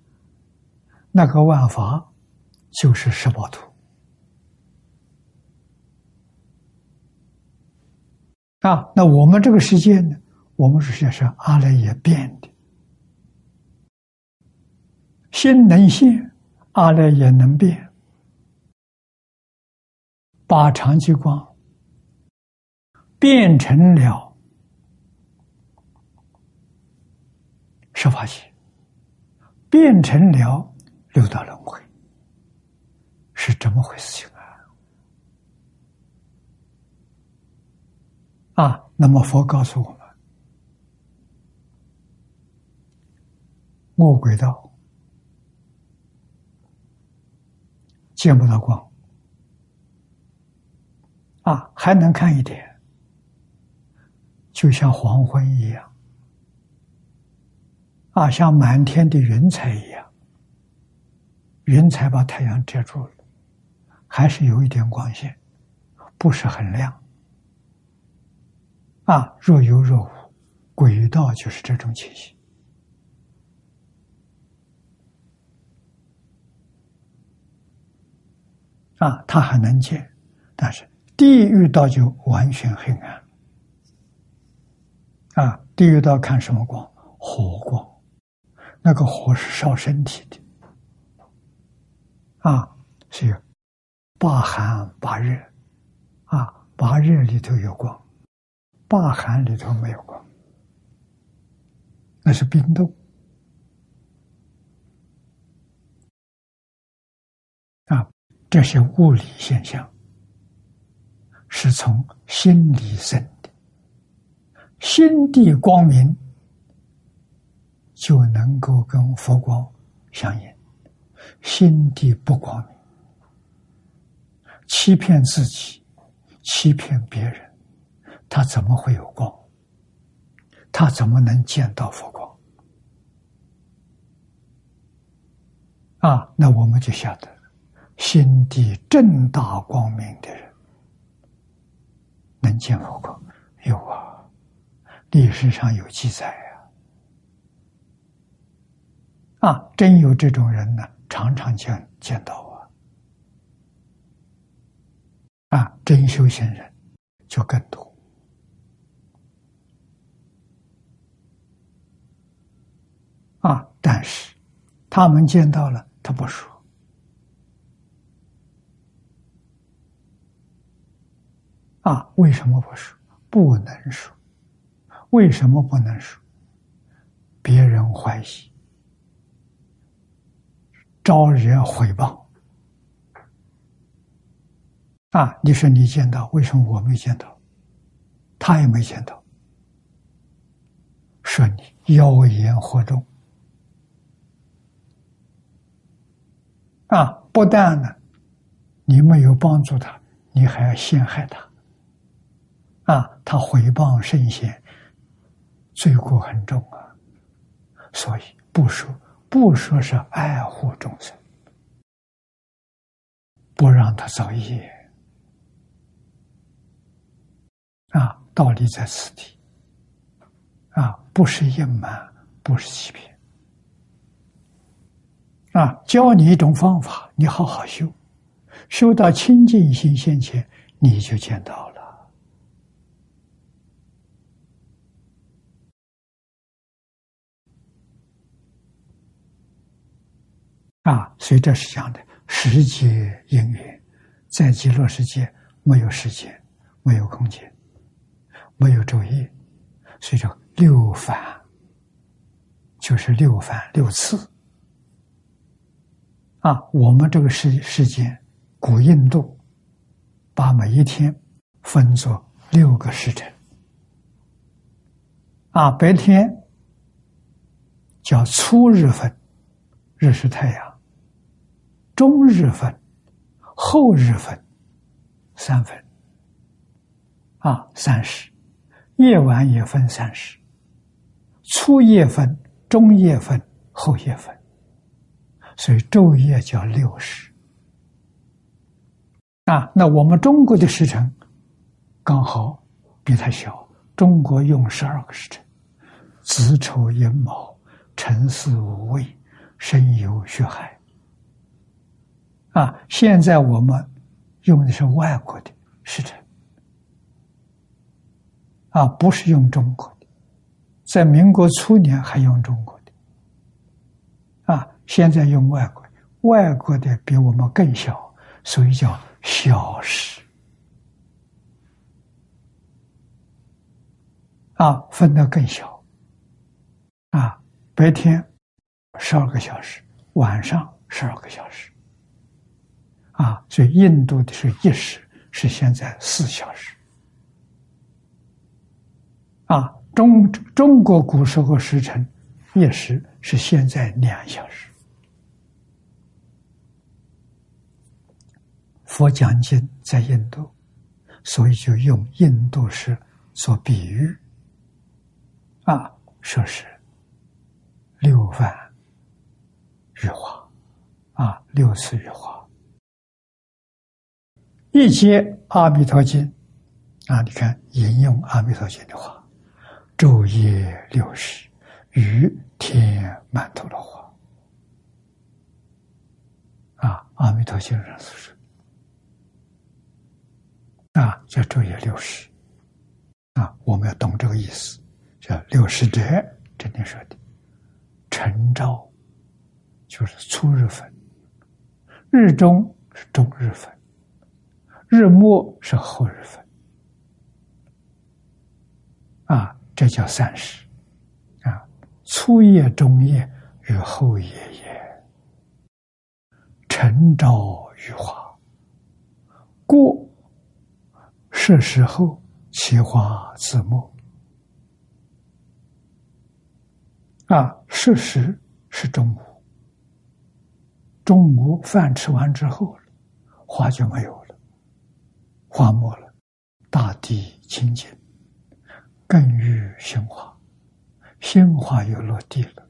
那个万法就是十报图。啊。那我们这个世界呢？我们世界是阿赖耶变的，心能现，阿赖耶能变。把长激光变成了十法界，变成了六道轮回，是这么回事情啊！那么佛告诉我们，恶鬼道见不到光。啊，还能看一点，就像黄昏一样，啊，像满天的云彩一样，云彩把太阳遮住了，还是有一点光线，不是很亮。啊，若有若无，轨道就是这种情形。啊，他还能见，但是。地狱道就完全黑暗，啊！地狱道看什么光？火光，那个火是烧身体的，啊，是八寒八热，啊，八热里头有光，八寒里头没有光，那是冰冻，啊，这些物理现象。是从心里生的，心地光明就能够跟佛光相应；心地不光明，欺骗自己，欺骗别人，他怎么会有光？他怎么能见到佛光？啊，那我们就晓得，心地正大光明的人。能见佛光？有啊，历史上有记载啊。啊，真有这种人呢，常常见见到啊。啊，真修行人就更多。啊，但是他们见到了，他不说。啊，为什么不说？不能说。为什么不能说？别人欢喜，招惹诽谤。啊，你说你见到，为什么我没见到？他也没见到，说你妖言惑众。啊，不但呢，你没有帮助他，你还要陷害他。啊，他毁谤圣贤，罪过很重啊，所以不说，不说是爱护众生，不让他造业。啊，道理在此地。啊，不是隐瞒，不是欺骗。啊，教你一种方法，你好好修，修到清净心现前，你就见到了。啊，所以这是讲的世界因缘，在极乐世界没有时间，没有空间，没有昼夜，所以说六凡，就是六凡六次。啊，我们这个世世间，古印度把每一天分作六个时辰。啊，白天叫初日分，日是太阳。中日分、后日分三分啊，三十夜晚也分三十，初夜分、中夜分、后夜分，所以昼夜叫六十啊，那我们中国的时辰刚好比它小，中国用十二个时辰：子丑寅卯辰巳午未申酉戌亥。啊，现在我们用的是外国的时辰，啊，不是用中国的。在民国初年还用中国，现在用外国，外国的比我们更小，所以叫。小时啊，分的更小啊，白天十二个小时，晚上十二个小时啊，所以印度的是一时，是现在四小时啊。中中国古时候时辰一时是现在两小时。佛讲经在印度，所以就用印度式做比喻。啊，说是六万日华，啊，六次日华，一些《阿弥陀经》，啊，你看引用《阿弥陀经》的话，昼夜六时，雨天满头的花，啊，《阿弥陀经》上所说。啊，叫昼夜六时，啊，我们要懂这个意思，叫六时者，这里说的，晨朝就是初日分，日中是中日分，日末是后日分，啊，这叫三时，啊，初夜、中夜与后夜也，晨朝与华，过。是时候，其花自没。啊，是时是中午，中午饭吃完之后了，花就没有了，花没了，大地清净，根育鲜花，鲜花又落地了。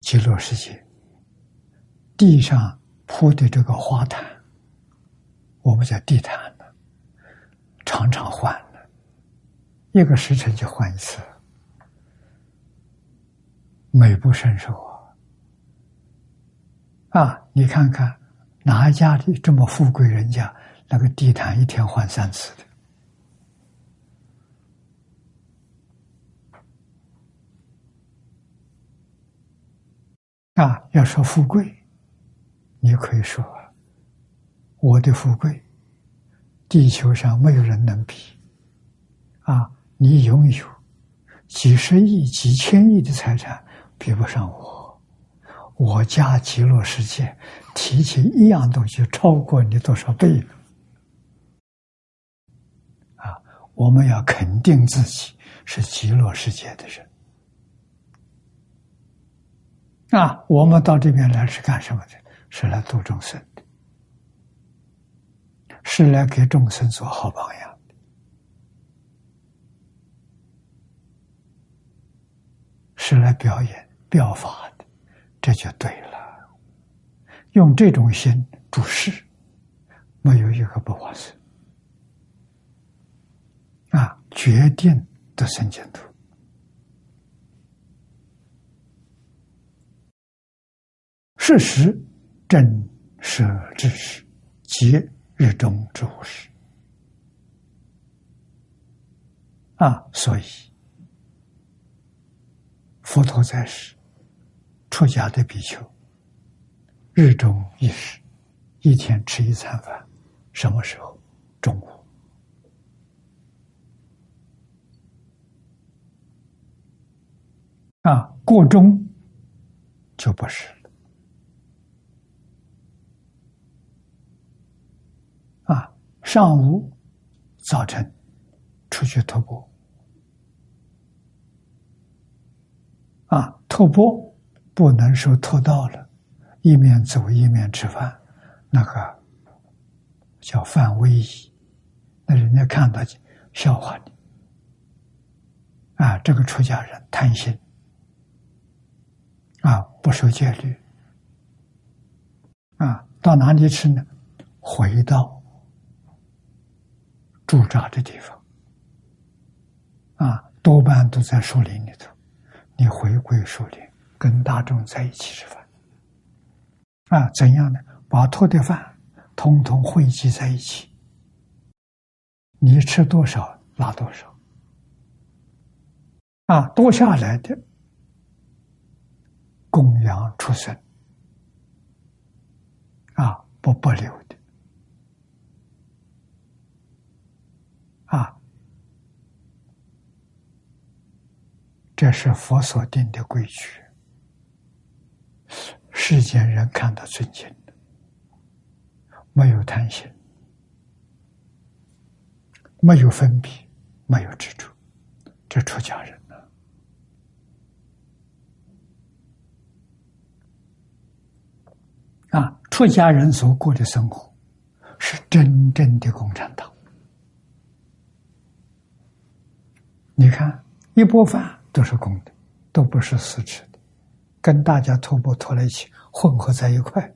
极乐世界。地上铺的这个花毯，我们叫地毯呢，常常换的，一个时辰就换一次，美不胜收啊！啊，你看看哪一家的这么富贵人家，那个地毯一天换三次的？啊，要说富贵。你可以说，我的富贵，地球上没有人能比。啊，你拥有几十亿、几千亿的财产，比不上我。我家极乐世界提起一样东西，超过你多少倍？啊，我们要肯定自己是极乐世界的人。啊，我们到这边来是干什么的？是来度众生的，是来给众生做好榜样，是来表演、表法的，这就对了。用这种心度世，没有一个不划算。啊，决定的生净土。事实。正舍之时，即日中之午时。啊，所以佛陀在世，出家的比丘，日中一时，一天吃一餐饭，什么时候？中午。啊，过中就不是。上午、早晨出去徒步，啊，徒步不能说拖到了，一面走一面吃饭，那个叫犯威仪，那人家看到笑话你，啊，这个出家人贪心，啊，不受戒律，啊，到哪里去呢？回到驻扎的地方，啊，多半都在树林里头。你回归树林，跟大众在一起吃饭，啊，怎样呢？把托的饭通通汇集在一起，你吃多少拉多少，啊，多下来的。供养出生啊，不不留的啊，这是佛所定的规矩，世间人看到尊敬的，没有贪心，没有分别，没有执着，这出家人。啊，出家人所过的生活是真正的共产党。你看，一钵饭都是公的，都不是私吃的，跟大家托钵托在一起，混合在一块。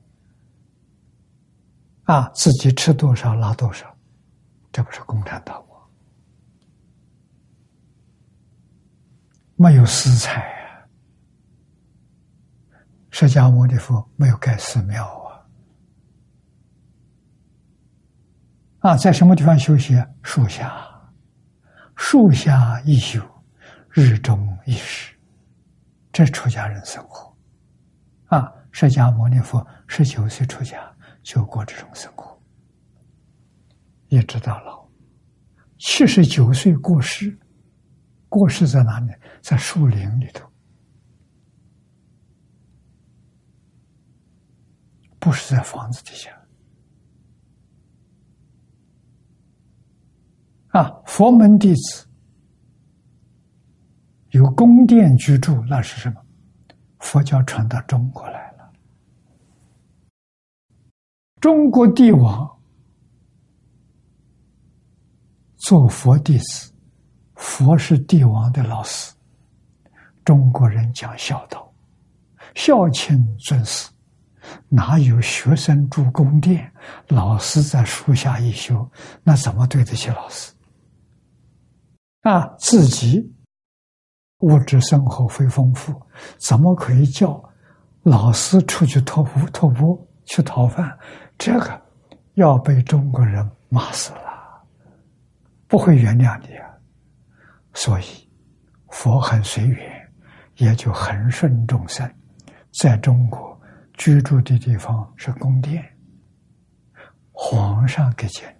啊，自己吃多少拿多少，这不是共产党吗？没有私财啊。释迦牟尼佛没有盖寺庙啊！啊，在什么地方修习？树下，树下一宿，日中一时，这出家人生活。啊，释迦牟尼佛十九岁出家，就过这种生活，一直到老，七十九岁过世。过世在哪里？在树林里头。不是在房子底下啊！佛门弟子有宫殿居住，那是什么？佛教传到中国来了。中国帝王做佛弟子，佛是帝王的老师。中国人讲孝道，孝亲尊师。哪有学生住宫殿，老师在树下一休？那怎么对得起老师？啊，自己物质生活非丰富，怎么可以叫老师出去托钵、托钵去讨饭？这个要被中国人骂死了，不会原谅你啊！所以佛很随缘，也就很顺众生，在中国。居住的地方是宫殿，皇上给钱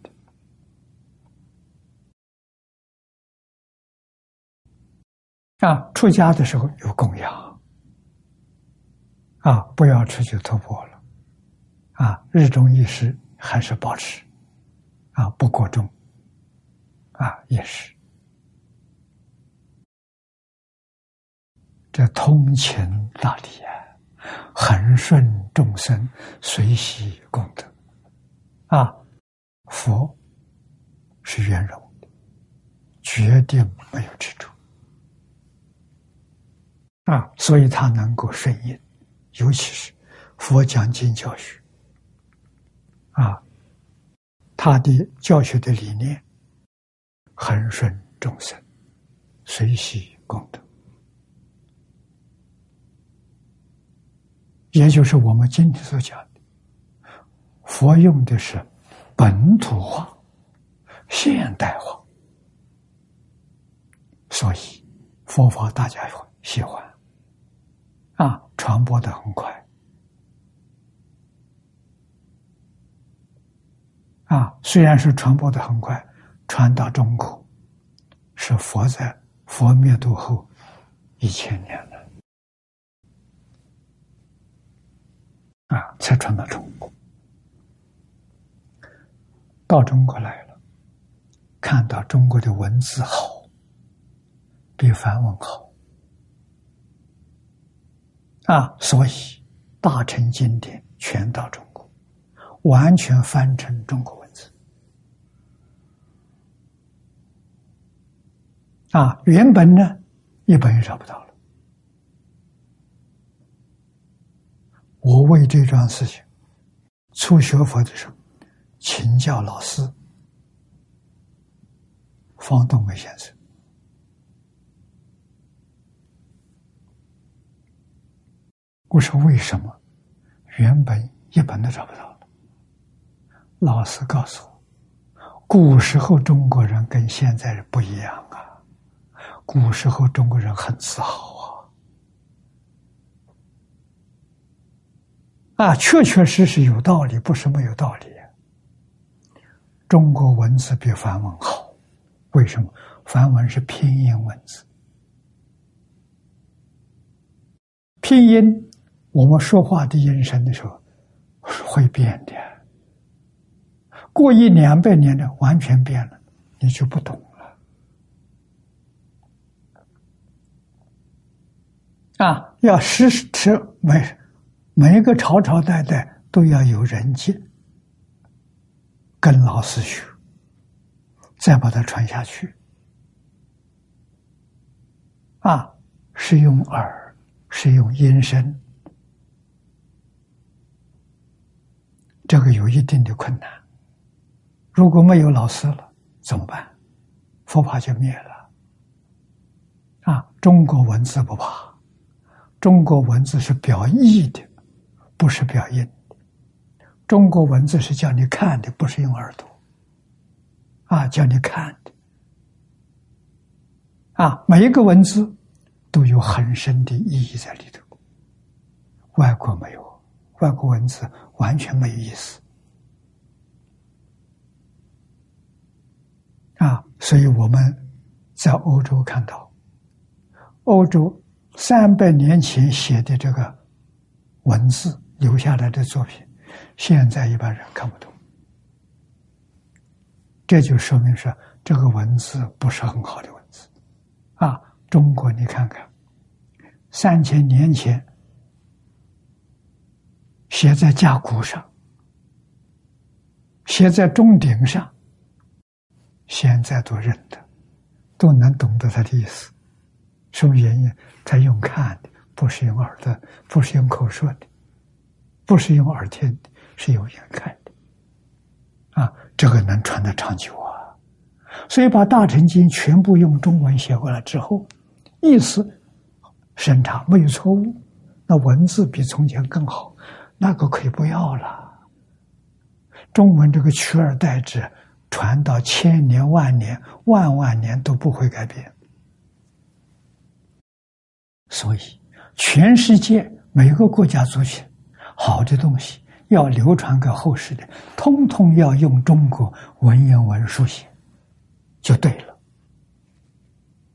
啊，出家的时候有供养，啊，不要出去突破了，啊，日中一时还是保持，啊，不过重，啊，也是，这通情达理啊。恒顺众生，随喜功德，啊！佛是圆融的，决定没有执着，啊！所以他能够顺应，尤其是佛讲经教学，啊，他的教学的理念，恒顺众生，随喜功德。也就是我们今天所讲的，佛用的是本土化、现代化，所以佛法大家喜欢，传播的很快，啊，虽然是传播的很快，传到中国是佛在佛灭度后一千年了。啊，才传到中国。到中国来了，看到中国的文字好，比梵文好。啊，所以大乘经典全到中国，完全翻成中国文字。啊，原本呢，一本也找不到了。我为这桩事情，初学佛的时候，请教老师方东梅先生。我说为什么？原本一本都找不到了。老师告诉我，古时候中国人跟现在人不一样啊。古时候中国人很自豪啊，啊，确确实实有道理，不是没有道理。中国文字比梵文好，为什么？梵文是拼音文字，拼音。我们说话的音声的时候会变的，过一两百年的完全变了，你就不懂了。啊，要时时每每一个朝朝代代都要有人接，跟老师学，再把它传下去。啊，是用耳，是用音声。这个有一定的困难，如果没有老师了怎么办？佛法就灭了。啊，中国文字不怕，中国文字是表意的，不是表音的。中国文字是叫你看的，不是用耳朵。啊，叫你看的。啊，每一个文字都有很深的意义在里头。外国没有。外国文字完全没有意思啊！所以我们在欧洲看到，欧洲三百年前写的这个文字留下来的作品，现在一般人看不懂。这就说明是这个文字不是很好的文字啊！中国，你看看，三千年前。写在架鼓上，写在钟鼎上，现在都认得，都能懂得他的意思。什么原因？他用看的，不是用耳的，不是用口说的，不是用耳听的，是用眼看的。啊，这个能传得长久啊！所以把《大乘经》全部用中文写过来之后，意思审查没有错误，那文字比从前更好。那个可以不要了。中文这个取而代之，传到千年万年万万年都不会改变。所以，全世界每个国家族群好的东西要流传给后世的，通通要用中国文言文书写，就对了。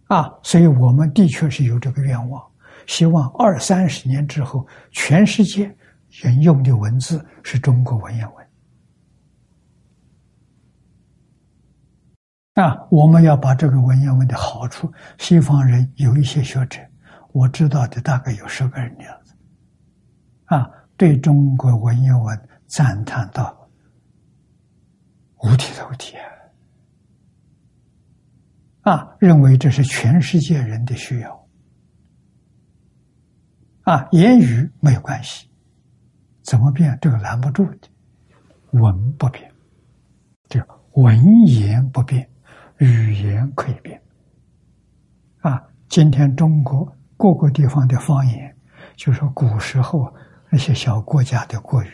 啊，所以我们的确是有这个愿望，希望二三十年之后，全世界。人用的文字是中国文言文啊！我们要把这个文言文的好处，西方人有一些学者，我知道的大概有十个人的样子啊，对中国文言文赞叹到五体投地啊！啊，认为这是全世界人的需要啊，言语没有关系。怎么变？这个拦不住的，文不变，就文言不变，语言可以变。啊，今天中国各个地方的方言，就说古时候那些小国家的国语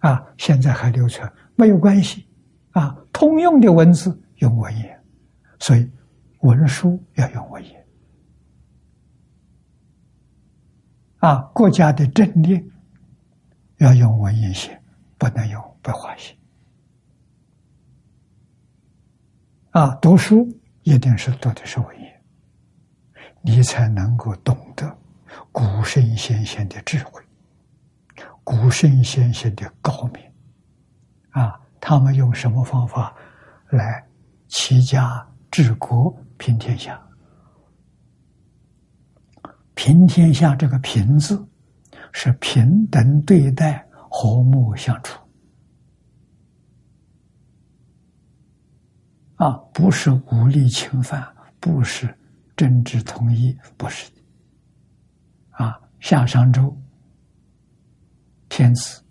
啊，啊，现在还流传，没有关系。啊，通用的文字用文言，所以文书要用文言。啊，国家的政令。要用文言写，不能用白话写。啊，读书一定是读的是文言，你才能够懂得古圣先贤的智慧，古圣先贤的高明。啊，他们用什么方法来齐家治国平天下？平天下这个“平”字。是平等对待，和睦相处，啊，不是武力侵犯，不是政治统一，不是的，啊，夏商周天子，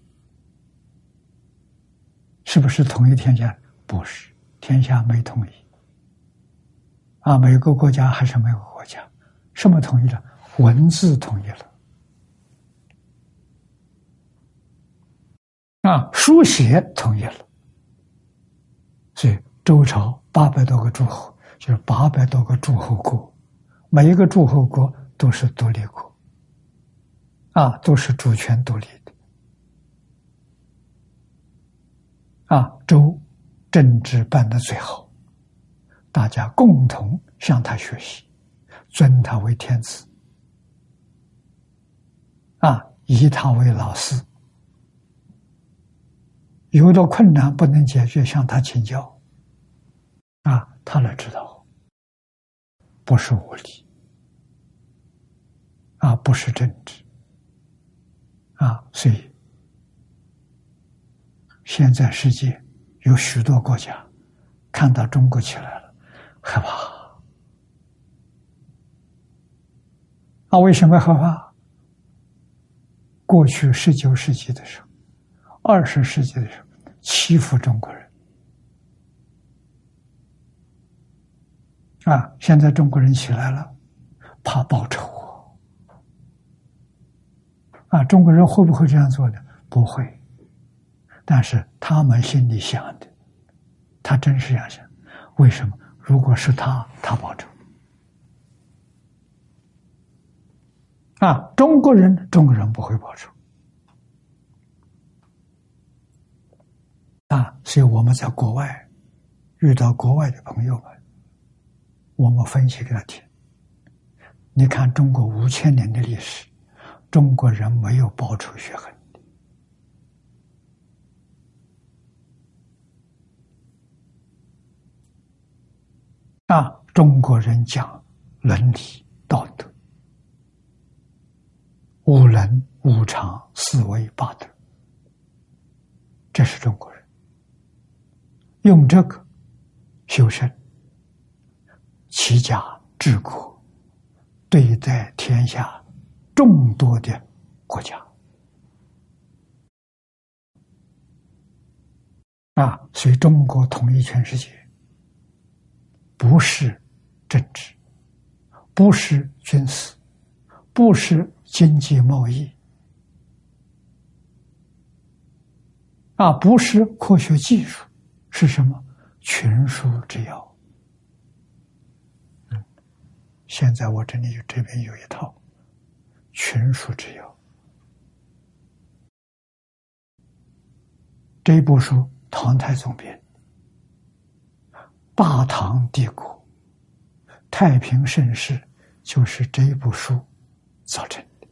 是不是统一天下？不是，天下没统一。啊，每个国家还是每个国家，什么统一了？文字统一了。啊，书写同意了。所以周朝八百多个诸侯，就是八百多个诸侯国，每一个诸侯国都是独立国，啊，都是主权独立的。啊，周政治办的最好，大家共同向他学习，尊他为天子，啊，以他为老师。有的困难不能解决，向他请教，啊，他来指导，不是武力，啊，不是政治，啊，所以现在世界有许多国家看到中国起来了，害怕，啊，为什么害怕？过去十九世纪的时候。二十世纪的时候，欺负中国人啊！现在中国人起来了，怕报仇啊！中国人会不会这样做呢？不会，但是他们心里想的，他真是这样想。为什么？如果是他，他报仇啊！中国人，中国人不会报仇。啊，所以我们在国外遇到国外的朋友们，我们分析给他听。你看，中国五千年的历史，中国人没有报仇雪恨啊，中国人讲伦理道德，五伦五常四维八德，这是中国。用这个修身、齐家、治国，对待天下众多的国家啊，所以中国统一全世界，不是政治，不是军事，不是经济贸易，啊，不是科学技术。是什么？群书之要。嗯，现在我这里有这边有一套群书之要。这一部书唐太宗编，大唐帝国太平盛世就是这一部书造成的。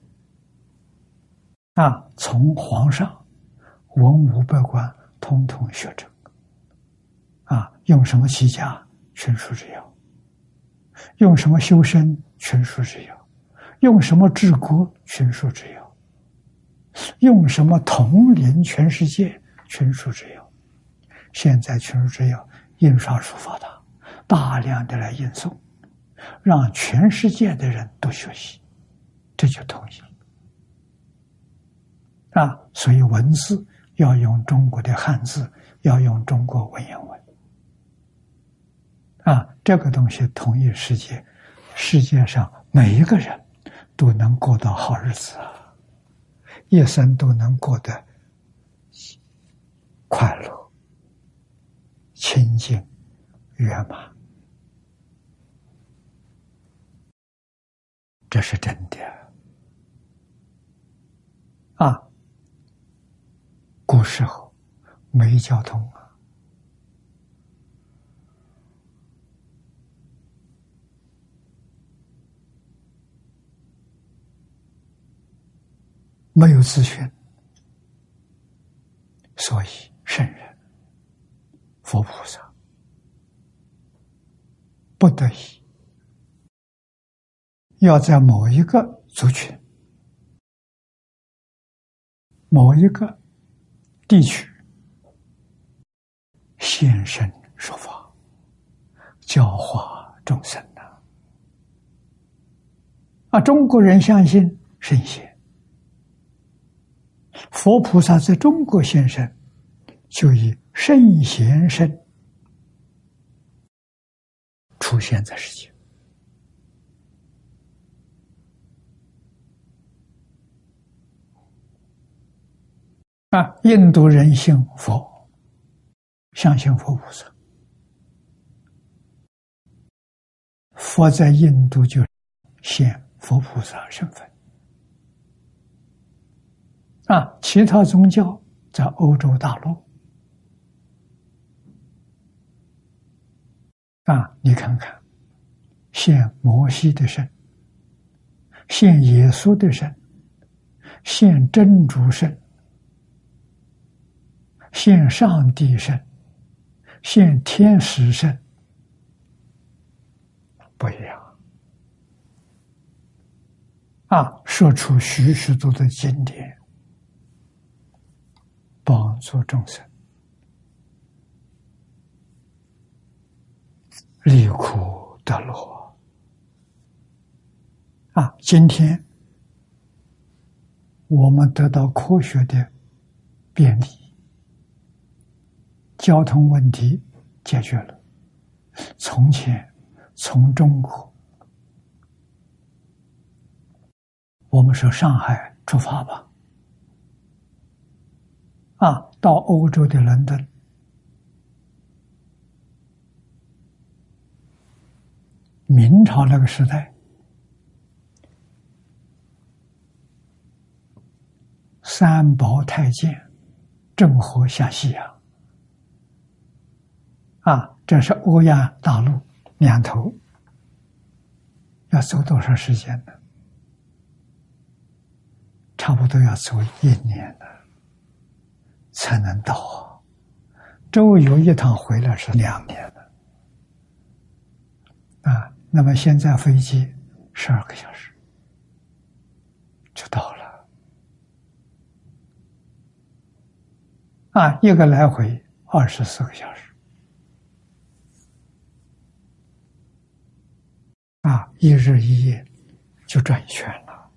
啊，从皇上、文武百官通通学成。用什么起家？群书之要；用什么修身？群书之要；用什么治国？群书之要；用什么统领全世界？群书之要。现在群书之要印刷术发达，大量的来印送，让全世界的人都学习，这就统一了。啊，所以文字要用中国的汉字，要用中国文言文。啊，这个东西同一世界，世界上每一个人都能过到好日子啊，一生都能过得快乐、清净、圆满，这是真的啊。古时候没交通。没有资讯，所以圣人、佛菩萨不得已要在某一个族群、某一个地区现身说法，教化众生呐。啊，中国人相信圣贤。佛菩萨在中国现身，就以圣贤身出现在世界。啊，印度人信佛，相信佛菩萨。佛在印度就现佛菩萨身份。啊，其他宗教在欧洲大陆。啊，你看看，现摩西的身，现耶稣的身，现真主身。现上帝身，现天使身，不一样啊！说出许许多多的经典，帮助众生离苦得乐啊！今天我们得到科学的便利。交通问题解决了。从前从中国，我们说上海出发吧，啊，到欧洲的伦敦，明朝那个时代，三宝太监郑和下西洋。啊，这是欧亚大陆两头，要走多长时间呢？差不多要走一年了，才能到啊。周游一趟回来是两年了。啊，那么现在飞机十二个小时就到了。啊，一个来回二十四个小时。啊，一日一夜就转一圈了，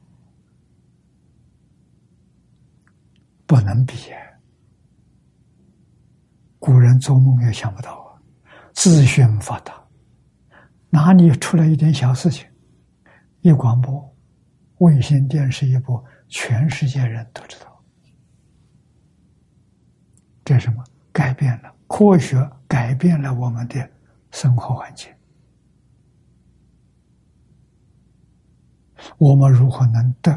不能比。古人做梦也想不到啊，资讯发达，哪里出来一点小事情，一广播、卫星电视一播，全世界人都知道。这什么？改变了科学，改变了我们的生活环境。我们如何能得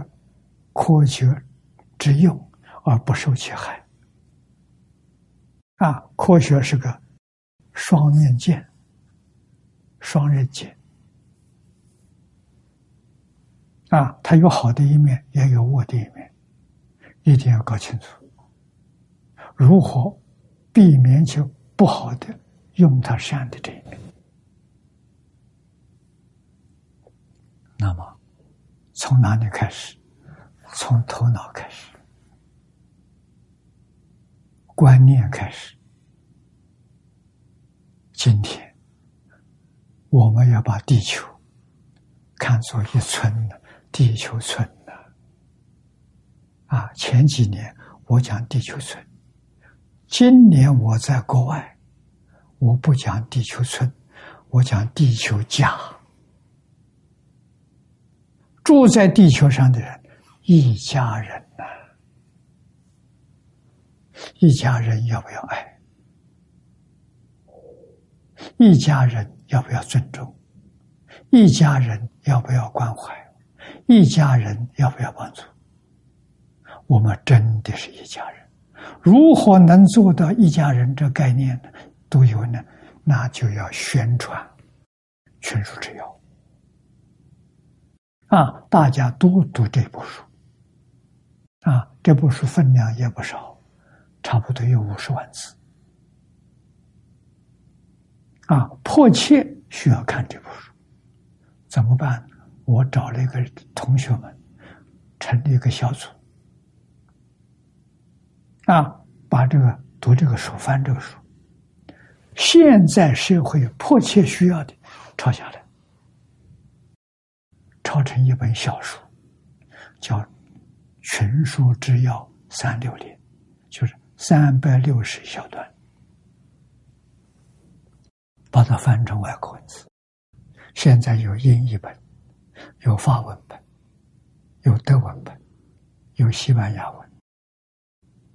科学之用而不受其害？啊，科学是个双面剑、双刃剑。啊，它有好的一面，也有恶的一面，一定要搞清楚。如何避免就不好的，用它善的这一面？那么。从哪里开始？从头脑开始，观念开始。今天我们要把地球看作一村的地球村的啊！前几年我讲地球村，今年我在国外，我不讲地球村，我讲地球家。住在地球上的人，一家人，一家人要不要爱？一家人要不要尊重？一家人要不要关怀？一家人要不要帮助？我们真的是一家人。如何能做到一家人这概念呢？都有呢，那就要宣传群书之要。啊，大家多读这部书。啊，这部书分量也不少，差不多有五十万字。啊，迫切需要看这部书，怎么办？我找了一个同学们，成立一个小组。啊，把这个读这个书、翻这个书，现在社会迫切需要的，抄下来。抄成一本小书，叫《群书之要》三六零，就是三百六十小段，把它翻成外国文字。现在有英译本，有法文本，有德文本，有西班牙文，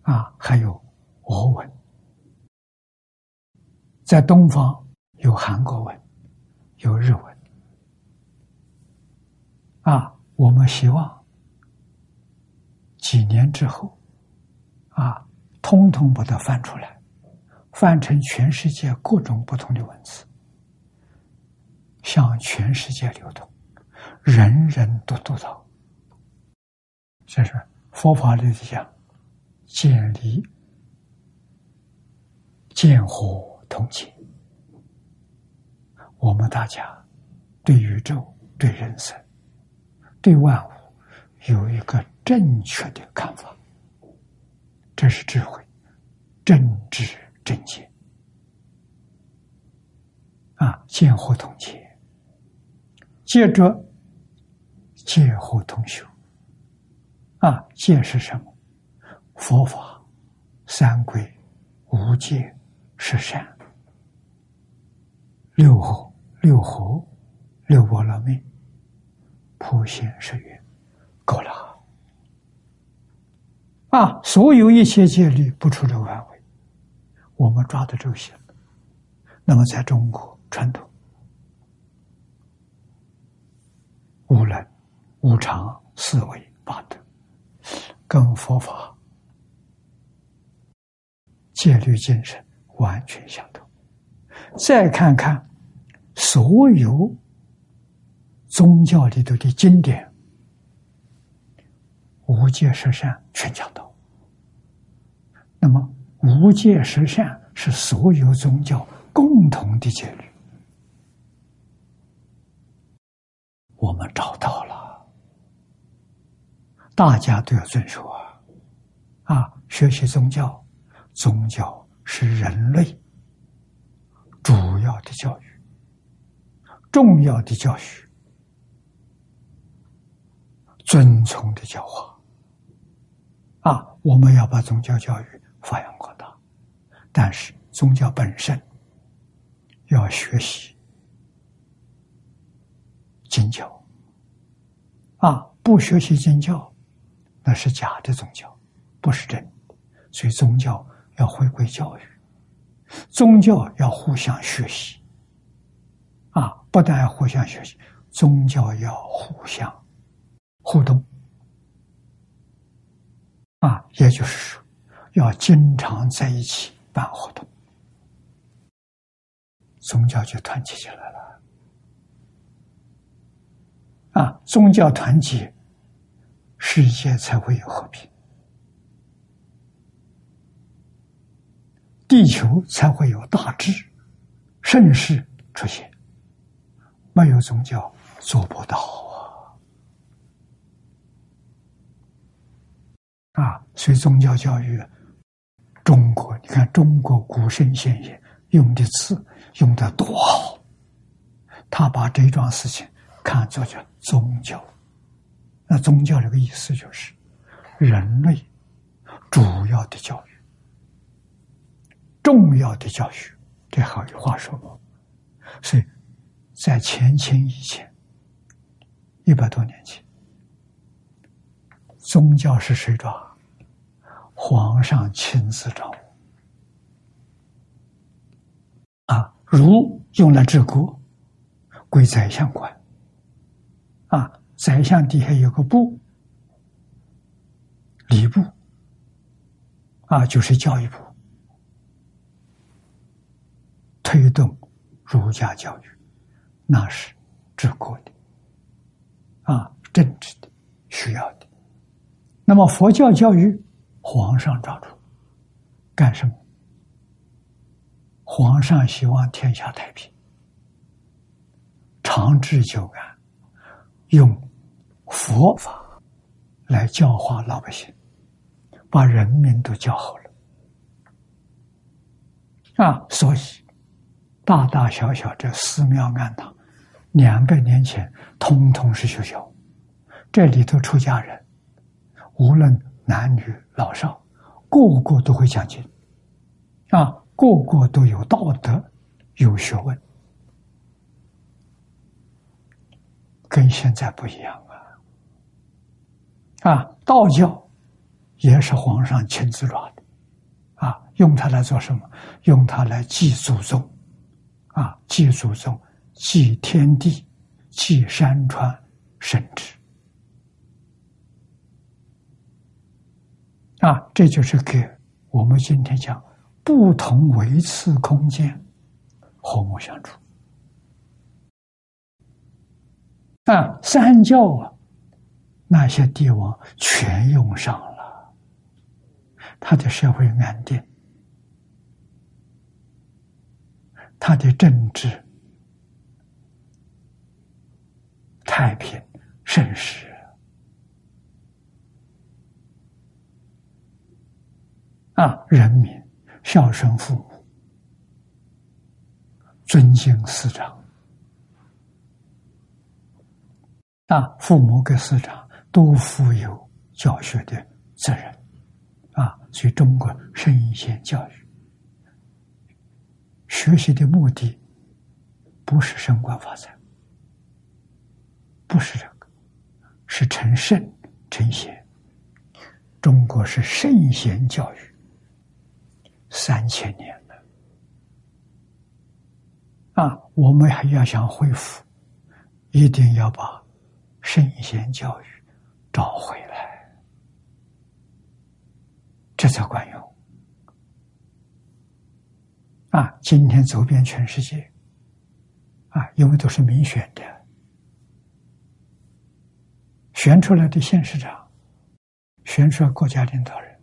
啊，还有俄文。在东方有韩国文，有日文。啊，我们希望几年之后，啊，通通把它翻出来，翻成全世界各种不同的文字，向全世界流通，人人都读到。这是佛法里讲，建立见火同情。我们大家对宇宙、对人生。对万物有一个正确的看法，这是智慧、正知、正见啊！见惑同结，接着见惑同修啊！见是什么？佛法三归、无戒、十善、六合、六合、六波罗蜜。普贤十愿，够了啊！所有一切戒律不出这范围，我们抓的这些。那么，在中国传统，无能、无常、四维八德，跟佛法戒律精神完全相同。再看看所有。宗教里头的经典，无戒十善全讲到。那么，无戒十善是所有宗教共同的戒律，我们找到了，大家都要遵守啊！啊，学习宗教，宗教是人类主要的教育，重要的教育。遵从的教化啊，我们要把宗教教育发扬光大。但是宗教本身要学习经教啊，不学习经教那是假的宗教，不是真。所以宗教要回归教育，宗教要互相学习啊，不但要互相学习，宗教要互相。互动啊，也就是说，要经常在一起办活动，宗教就团结起来了。啊，宗教团结，世界才会有和平，地球才会有大治、盛世出现。没有宗教，做不到。啊，所以宗教教育，中国你看，中国古圣先贤用的词用的多好，他把这桩事情看作叫宗教。那宗教这个意思就是人类主要的教育、重要的教育，这好有话说。所以在前清以前，一百多年前。宗教是谁抓？皇上亲自找。啊，儒用来治国，归宰相管。啊，宰相底下有个部，礼部。啊，就是教育部，推动儒家教育，那是治国的，啊，政治的，需要的。那么佛教教育，皇上抓住干什么？皇上希望天下太平，长治久安，用佛法来教化老百姓，把人民都教好了啊！所以大大小小这寺庙庵堂，两百年前通通是学校，这里头出家人。无论男女老少，个个都会讲经，啊，个个都有道德，有学问，跟现在不一样啊！啊，道教也是皇上亲自抓的，啊，用它来做什么？用它来祭祖宗，啊，祭祖宗，祭天地，祭山川神祇。啊，这就是给我们今天讲不同维次空间和睦相处。啊，三教啊，那些帝王全用上了，他的社会安定，他的政治太平盛世。啊，人民孝顺父母，尊敬师长。啊，父母跟师长都负有教学的责任。啊，所以中国圣贤教育学习的目的不是升官发财，不是这个，是成圣成贤。中国是圣贤教育。三千年了，啊！我们还要想恢复，一定要把圣贤教育找回来，这才管用。啊！今天走遍全世界，啊，因为都是民选的，选出来的县市长，选出来国家领导人，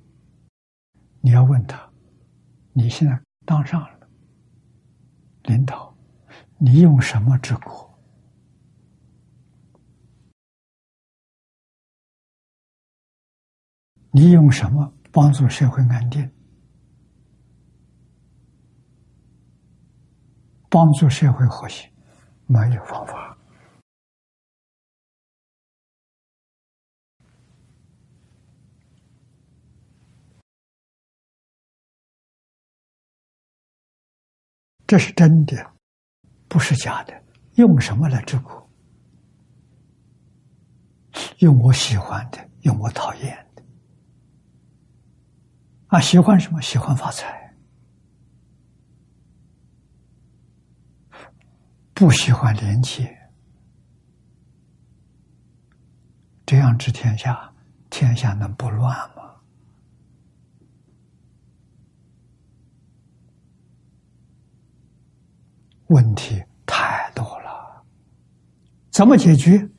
你要问他。你现在当上了领导，你用什么治国？你用什么帮助社会安定？帮助社会和谐？没有方法。这是真的，不是假的。用什么来治国？用我喜欢的，用我讨厌的。啊，喜欢什么？喜欢发财，不喜欢廉洁。这样治天下，天下能不乱吗？问题太多了，怎么解决？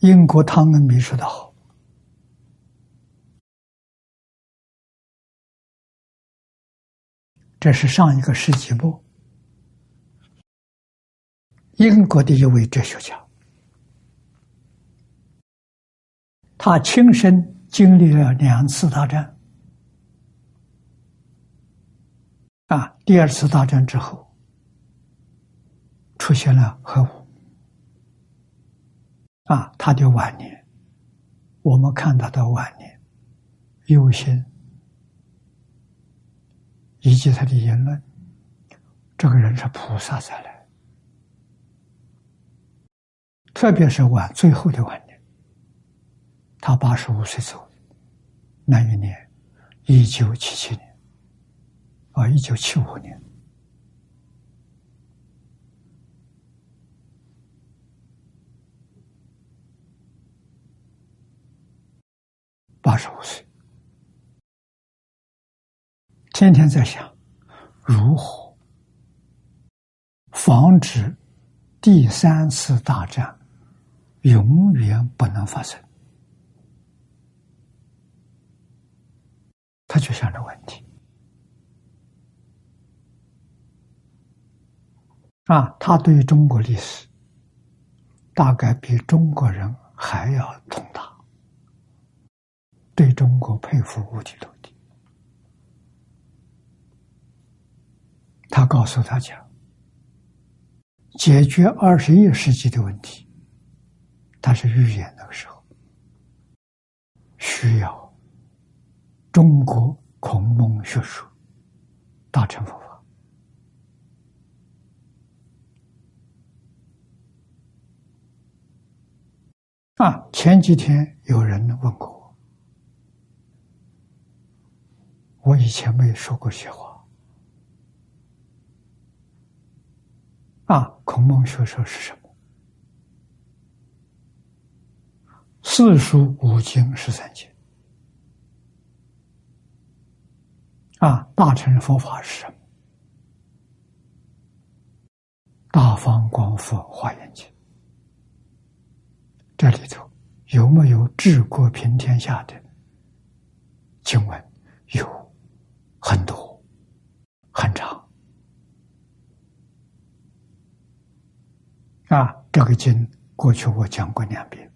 英国汤恩比说的好，这是上一个世纪末，英国的一位哲学家，他亲身经历了两次大战，啊，第二次大战之后。出现了核武啊！他的晚年，我们看到的晚年，忧心以及他的言论，这个人是菩萨再来，特别是晚最后的晚年，他八十五岁走，那一年一九七七年啊，一九七五年。八十五岁，天天在想如何防止第三次大战永远不能发生。他就想着问题啊，他对于中国历史大概比中国人还要通达。对中国佩服五体投地。他告诉大家，解决二十一世纪的问题，他是预言那个时候需要中国孔孟学术大乘佛法啊！前几天有人问过我，以前没说过这些话啊！孔孟学说是什么？四书五经十三经。啊，大乘佛法是什么？大方广佛华严经，这里头有没有治国平天下的经文？有很多，很长。啊，这个经过去我讲过两遍。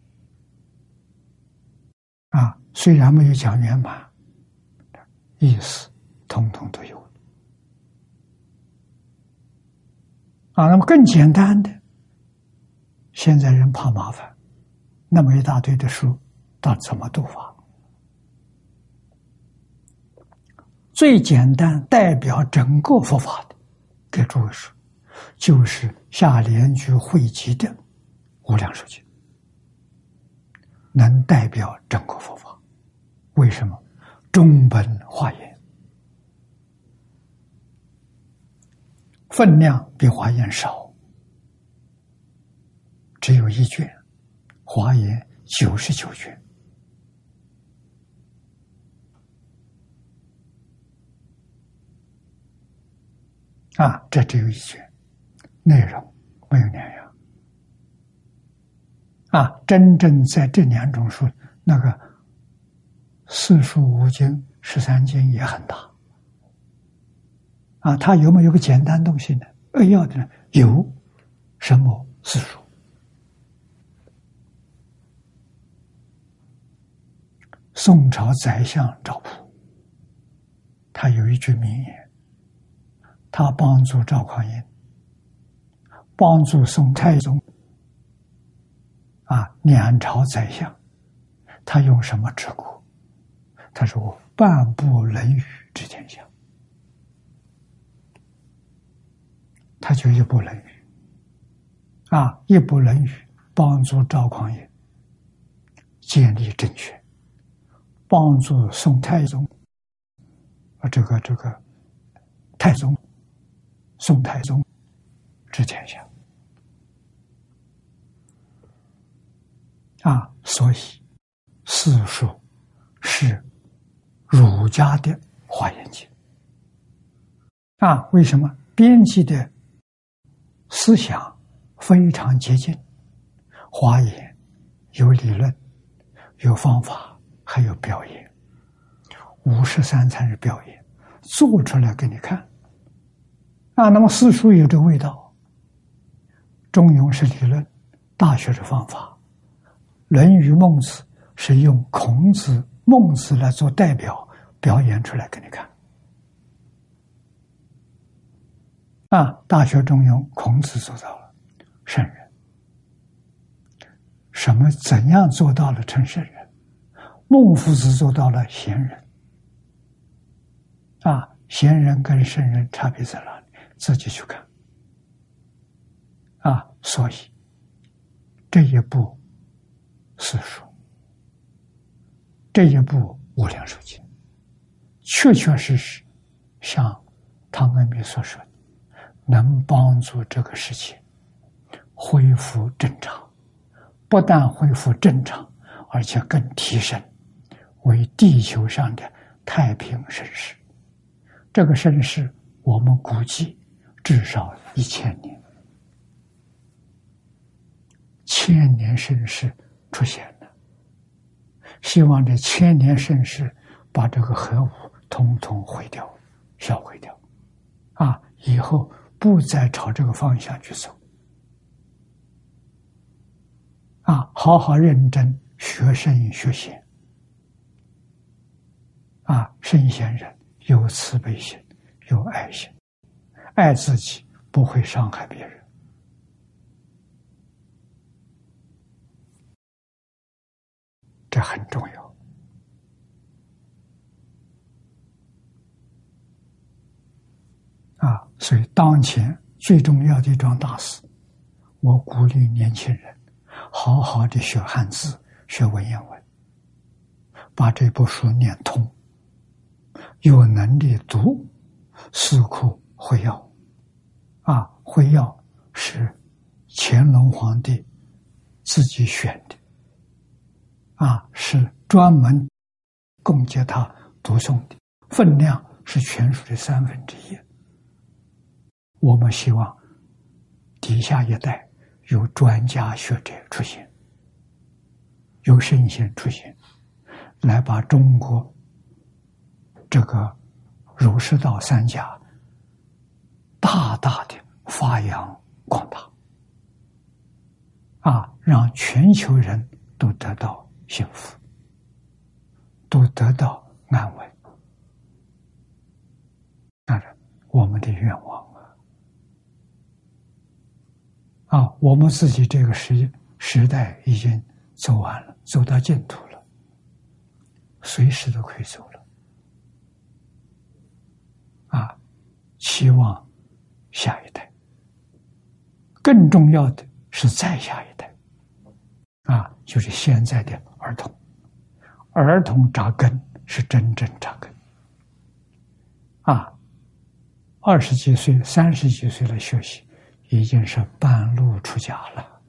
啊，虽然没有讲圆满，意思。通通都有啊！那么更简单的，现在人怕麻烦，那么一大堆的书，到怎么读法？最简单代表整个佛法的，给诸位说，就是下联句汇集的《无量寿经》，能代表整个佛法。为什么？中本化严。分量比华严少，只有一卷，华严九十九卷，啊，这只有一卷，内容没有两样，啊，真正在这两种书，那个四书五经、十三经也很大。啊，它有没有个简单东西呢？扼要的呢？有，什么四书？宋朝宰相赵普，他有一句名言，他帮助赵匡胤，帮助宋太宗，啊，两朝宰相，他用什么治国？他说：“半部《论语》治天下。”他就一部《论语》，啊，一部《论语》帮助赵匡胤建立政权，帮助宋太宗，啊，这个这个太宗，宋太宗治天下，啊，所以四书是儒家的华严经，啊，为什么编辑的？思想非常接近，华严有理论，有方法，还有表演。五十三才是表演，做出来给你看。啊，那么四书有这味道，中庸是理论，大学是方法，论语孟子是用孔子、孟子来做代表，表演出来给你看。啊！大学中庸，孔子做到了圣人。什么？怎样做到了成圣人？孟夫子做到了贤人。啊，贤人跟圣人差别在哪？自己去看。啊，所以这一部四书，这一部无量寿经，确确实实像唐恩明所说的。能帮助这个事情恢复正常，不但恢复正常，而且更提升为地球上的太平盛世。这个盛世，我们估计至少一千年，千年盛世出现了。希望这千年盛世把这个核武统统毁掉、销毁掉，啊，以后。不再朝这个方向去走，啊，好好认真学圣学贤，啊，圣贤人有慈悲心，有爱心，爱自己不会伤害别人。这很重要。啊所以当前最重要的一桩大事我鼓励年轻人好好的学汉字学文言文把这部书念通有能力读四库会要》，啊，会要是乾隆皇帝自己选的，啊，是专门供给他读诵的，分量是全书的三分之一。我们希望底下一代有专家学者出现，有圣贤出现，来把中国这个儒释道三家大的发扬光大，啊，让全球人都得到幸福，都得到安稳，当然，我们的愿望啊。啊，我们自己这个时时代已经走完了，走到尽头了，随时都可以走了。啊，期望下一代，更重要的是再下一代，啊，就是现在的儿童，儿童扎根是真正扎根。啊，二十几岁、三十几岁来学习。已经是半路出家了，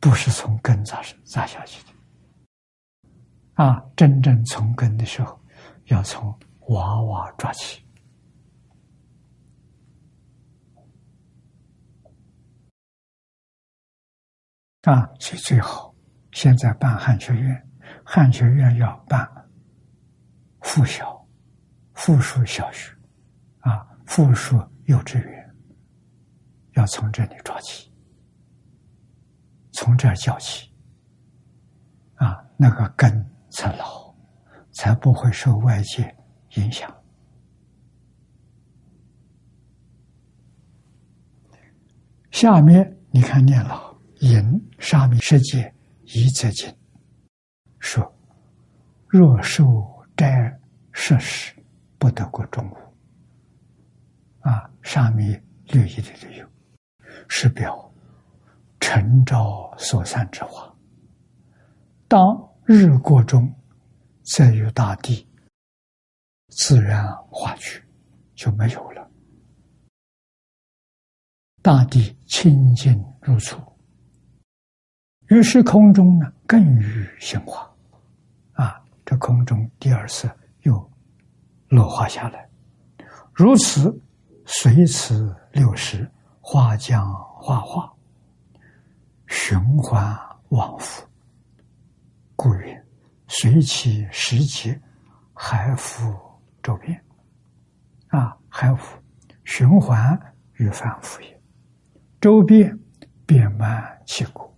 不是从根扎扎下去的。啊，真正从根的时候，要从娃娃抓起。啊，所以最好现在办汉学院，汉学院要办附小、附属小学，啊，附属幼稚园。要从这里抓起，从这儿教起，啊，那个根才牢，才不会受外界影响。下面你看念了“淫沙弥世界一则经”，说：“若受斋设施，不得过中午。”啊，沙弥略一的理由。是表晨朝所散之化，当日过中，则与大地自然化去，就没有了。大地清净如初，于是空中呢更与兴化，啊，这空中第二次又落化下来，如此随此六十。画将画画，循环往复，故曰：随其时节，海复周遍。啊，海复循环与反复也，周遍遍满其国，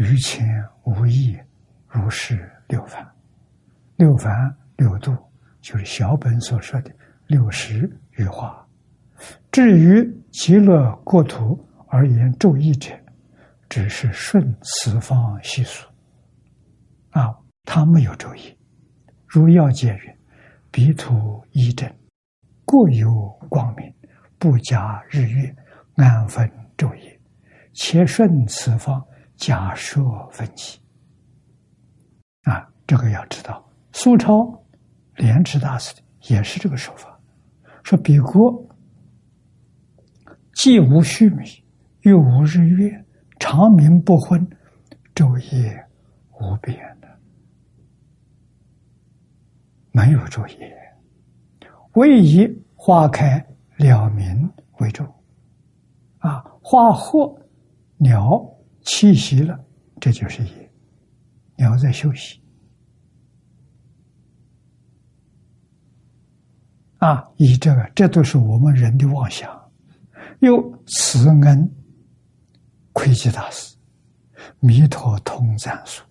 于前无异，如是六凡。六凡六度，就是小本所说的六十余化。至于极乐国土而言，昼义者，只是顺此方习俗，啊，他没有昼义。如要解曰：彼土一正，各有光明，不加日月，安分昼夜，且顺此方，假设分歧。啊，这个要知道，苏超莲池大师也是这个说法，说彼国。既无虚弥，又无日月，长明不昏，昼夜无边的，没有昼夜，唯以花开了明为主。啊，花活鸟气息了，这就是夜，鸟在休息。啊，以这个，这都是我们人的妄想。又慈恩窥基大师，弥陀通赞书，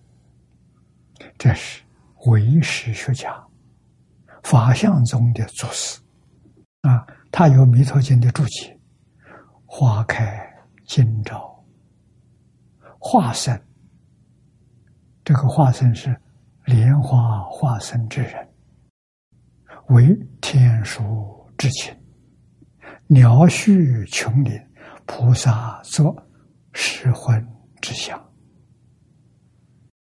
这是唯识学家法相宗的祖师啊，他有弥陀经的注解，花开今朝，化身，这个化身是莲花化身之人，为天书之情，鸟续琼林，菩萨作十魂之相。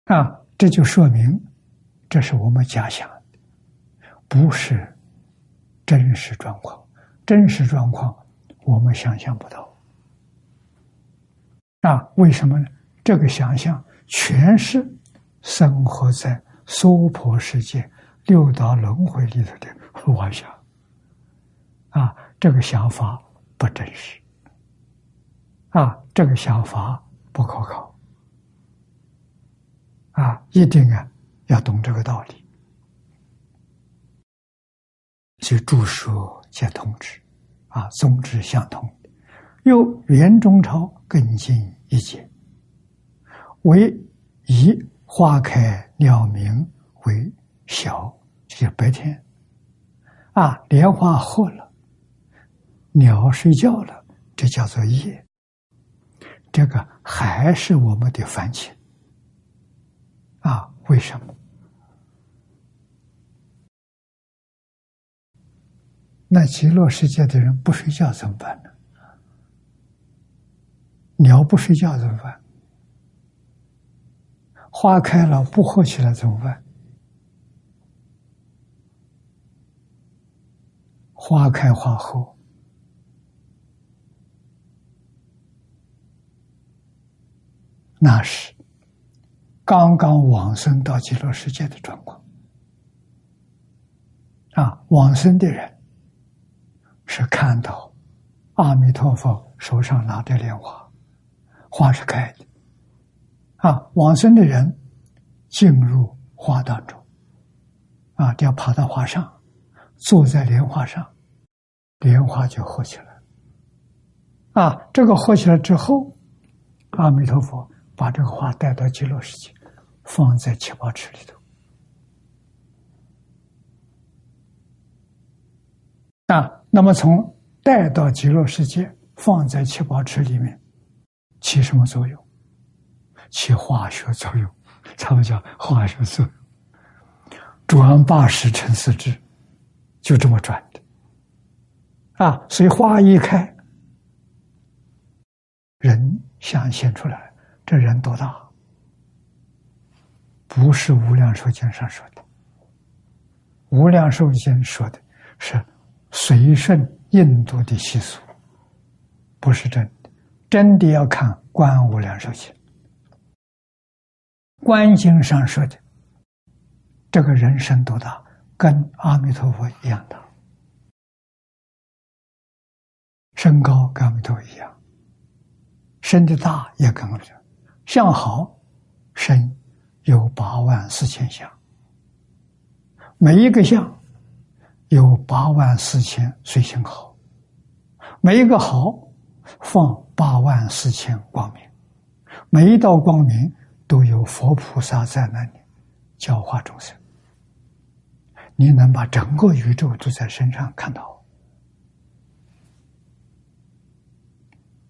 啊，这就说明，这是我们假想，不是真实状况。真实状况我们想象不到。啊，为什么呢？这个想象全是生活在娑婆世界六道轮回里头的妄想。啊，这个想法不真实。啊，这个想法不可靠。啊，一定啊，要懂这个道理。就著书皆通之，啊，宗旨相同。又原中朝更进一阶，为以花开鸟鸣为晓，就是白天。啊，莲花喝了，鸟睡觉了，这叫做夜。这个还是我们的凡情。啊，为什么？那极乐世界的人不睡觉怎么办呢？鸟不睡觉怎么办？花开了不喝起来怎么办？花开花合，那是。刚刚往生到极乐世界的状况，啊，往生的人是看到阿弥陀佛手上拿着莲花，花是开的，啊，往生的人进入花当中，啊，就要爬到花上，坐在莲花上，莲花就合起来，啊，这个合起来之后，阿弥陀佛把这个花带到极乐世界。放在七宝池里头啊，那么从带到极乐世界，放在七宝池里面，起什么作用？起化学作用，他们叫化学作用。转八十成四智，就这么转的啊。所以花一开，人显现出来，这人多大？不是《无量寿经》上说的，《无量寿经》说的是随顺印度的习俗，不是真的。真的要看《观无量寿经》，《观经》上说的，这个人生多大，跟阿弥陀佛一样大，身高跟阿弥陀佛一样，身的大也跟阿弥陀佛，相好，身。有八万四千相，每一个相有八万四千随行好，每一个好放八万四千光明，每一道光明都有佛菩萨在那里教化众生。你能把整个宇宙都在身上看到，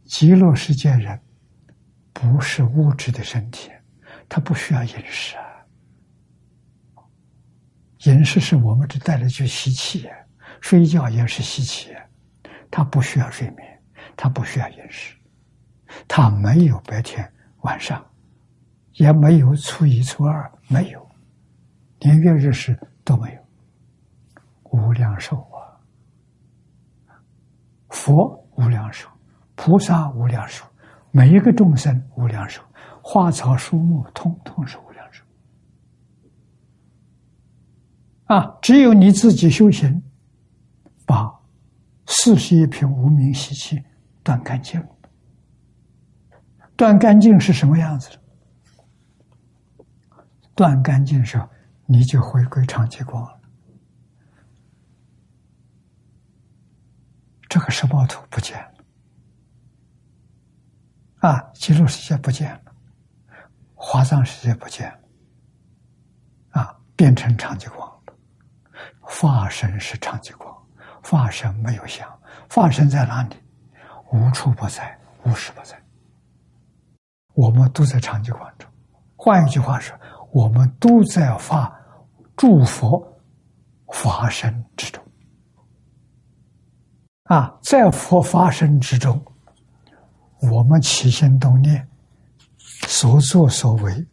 极乐世界人不是物质的身体。他不需要饮食啊，饮食是我们这带来去吸气，睡觉也是吸气，他不需要睡眠，他不需要饮食，他没有白天晚上，也没有初一初二，没有，连月日时都没有，无量寿啊，佛无量寿，菩萨无量寿，每一个众生无量寿。花草树木，通通是无量寿啊！只有你自己修行，把四十一品无名习气断干净。断干净是什么样子的？断干净时候，你就回归长寂光了。这个十报图不见了啊！极乐世界不见了。华藏世界不见了，啊，变成长寂光了。化身是长寂光，化身没有相，化身在哪里？无处不在，无时不在。我们都在长寂光中。换一句话说，我们都在发诸佛发生之中。啊，在佛发生之中，我们起心动念、所作所为，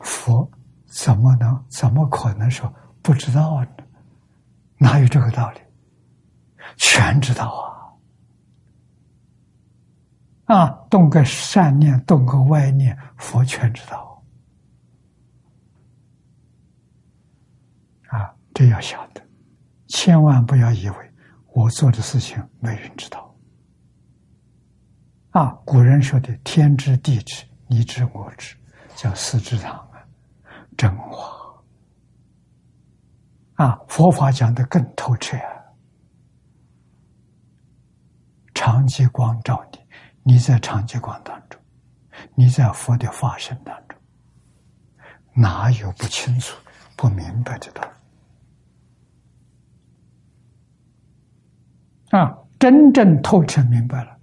佛怎么能、怎么可能说不知道呢？哪有这个道理？全知道啊！啊，动个善念，动个歪念，佛全知道。啊，这要晓得。千万不要以为我做的事情没人知道。啊，古人说的“天知地知，你知我知”，叫四知堂啊，真话。啊，佛法讲的更透彻啊！长期光照你，在长吉光当中，你在佛的化身当中，哪有不清楚、不明白的道理？啊，真正透彻明白了，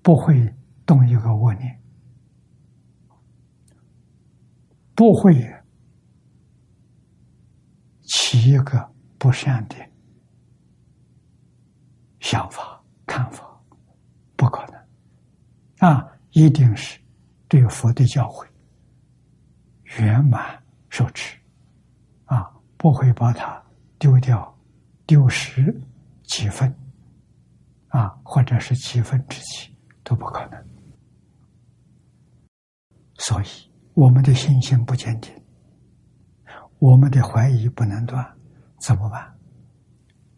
不会动一个恶念，不会起一个不善的想法、看法，不可能。啊，一定是对佛的教诲圆满受持，啊，不会把它丢掉、丢失几分。啊，或者是几分之几都不可能，所以我们的信心不坚定，我们的怀疑不能断，怎么办？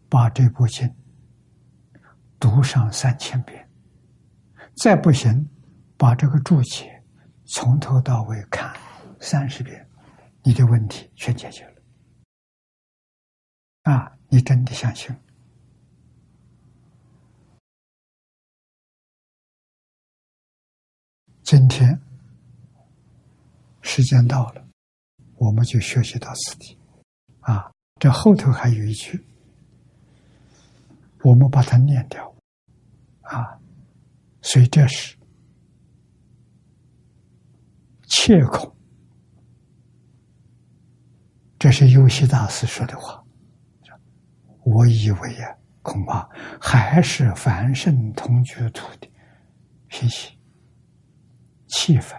把这部经读上三千遍，再不行，把这个注解从头到尾看三十遍，你的问题全解决了。啊，你真的相信？今天时间到了，我们就学习到此地。啊，这后头还有一句，我们把它念掉。啊，所以这是切口，这是游戏大师说的话。我以为呀，恐怕还是凡圣同居土的脾气。气氛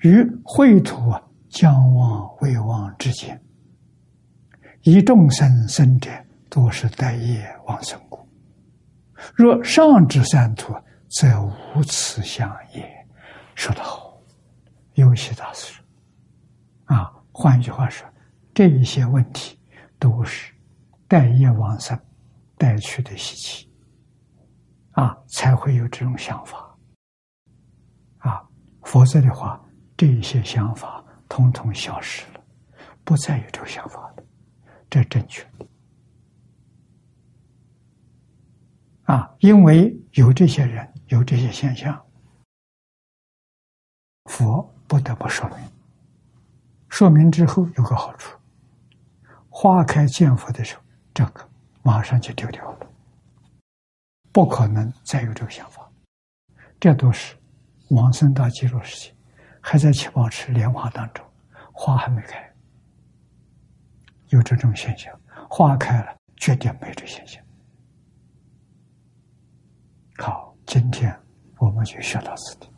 与秽土啊将亡未亡之间，以众生生者，多是待业往生故。若上至三途，则无此相也。说得好，有些大师说：“啊，换句话说，这一些问题都是待业往生带去的习气，啊，才会有这种想法。”啊否则的话，这一些想法统统消失了，不再有这个想法了，这正确的啊！因为有这些人，有这些现象，佛不得不说明。说明之后有个好处：花开见佛的时候，这个马上就丢掉了，不可能再有这个想法。这都是。往生到极乐世界，还在七宝池莲花当中，花还没开，有这种现象。花开了，绝对没这现象。好，今天我们就学到此地。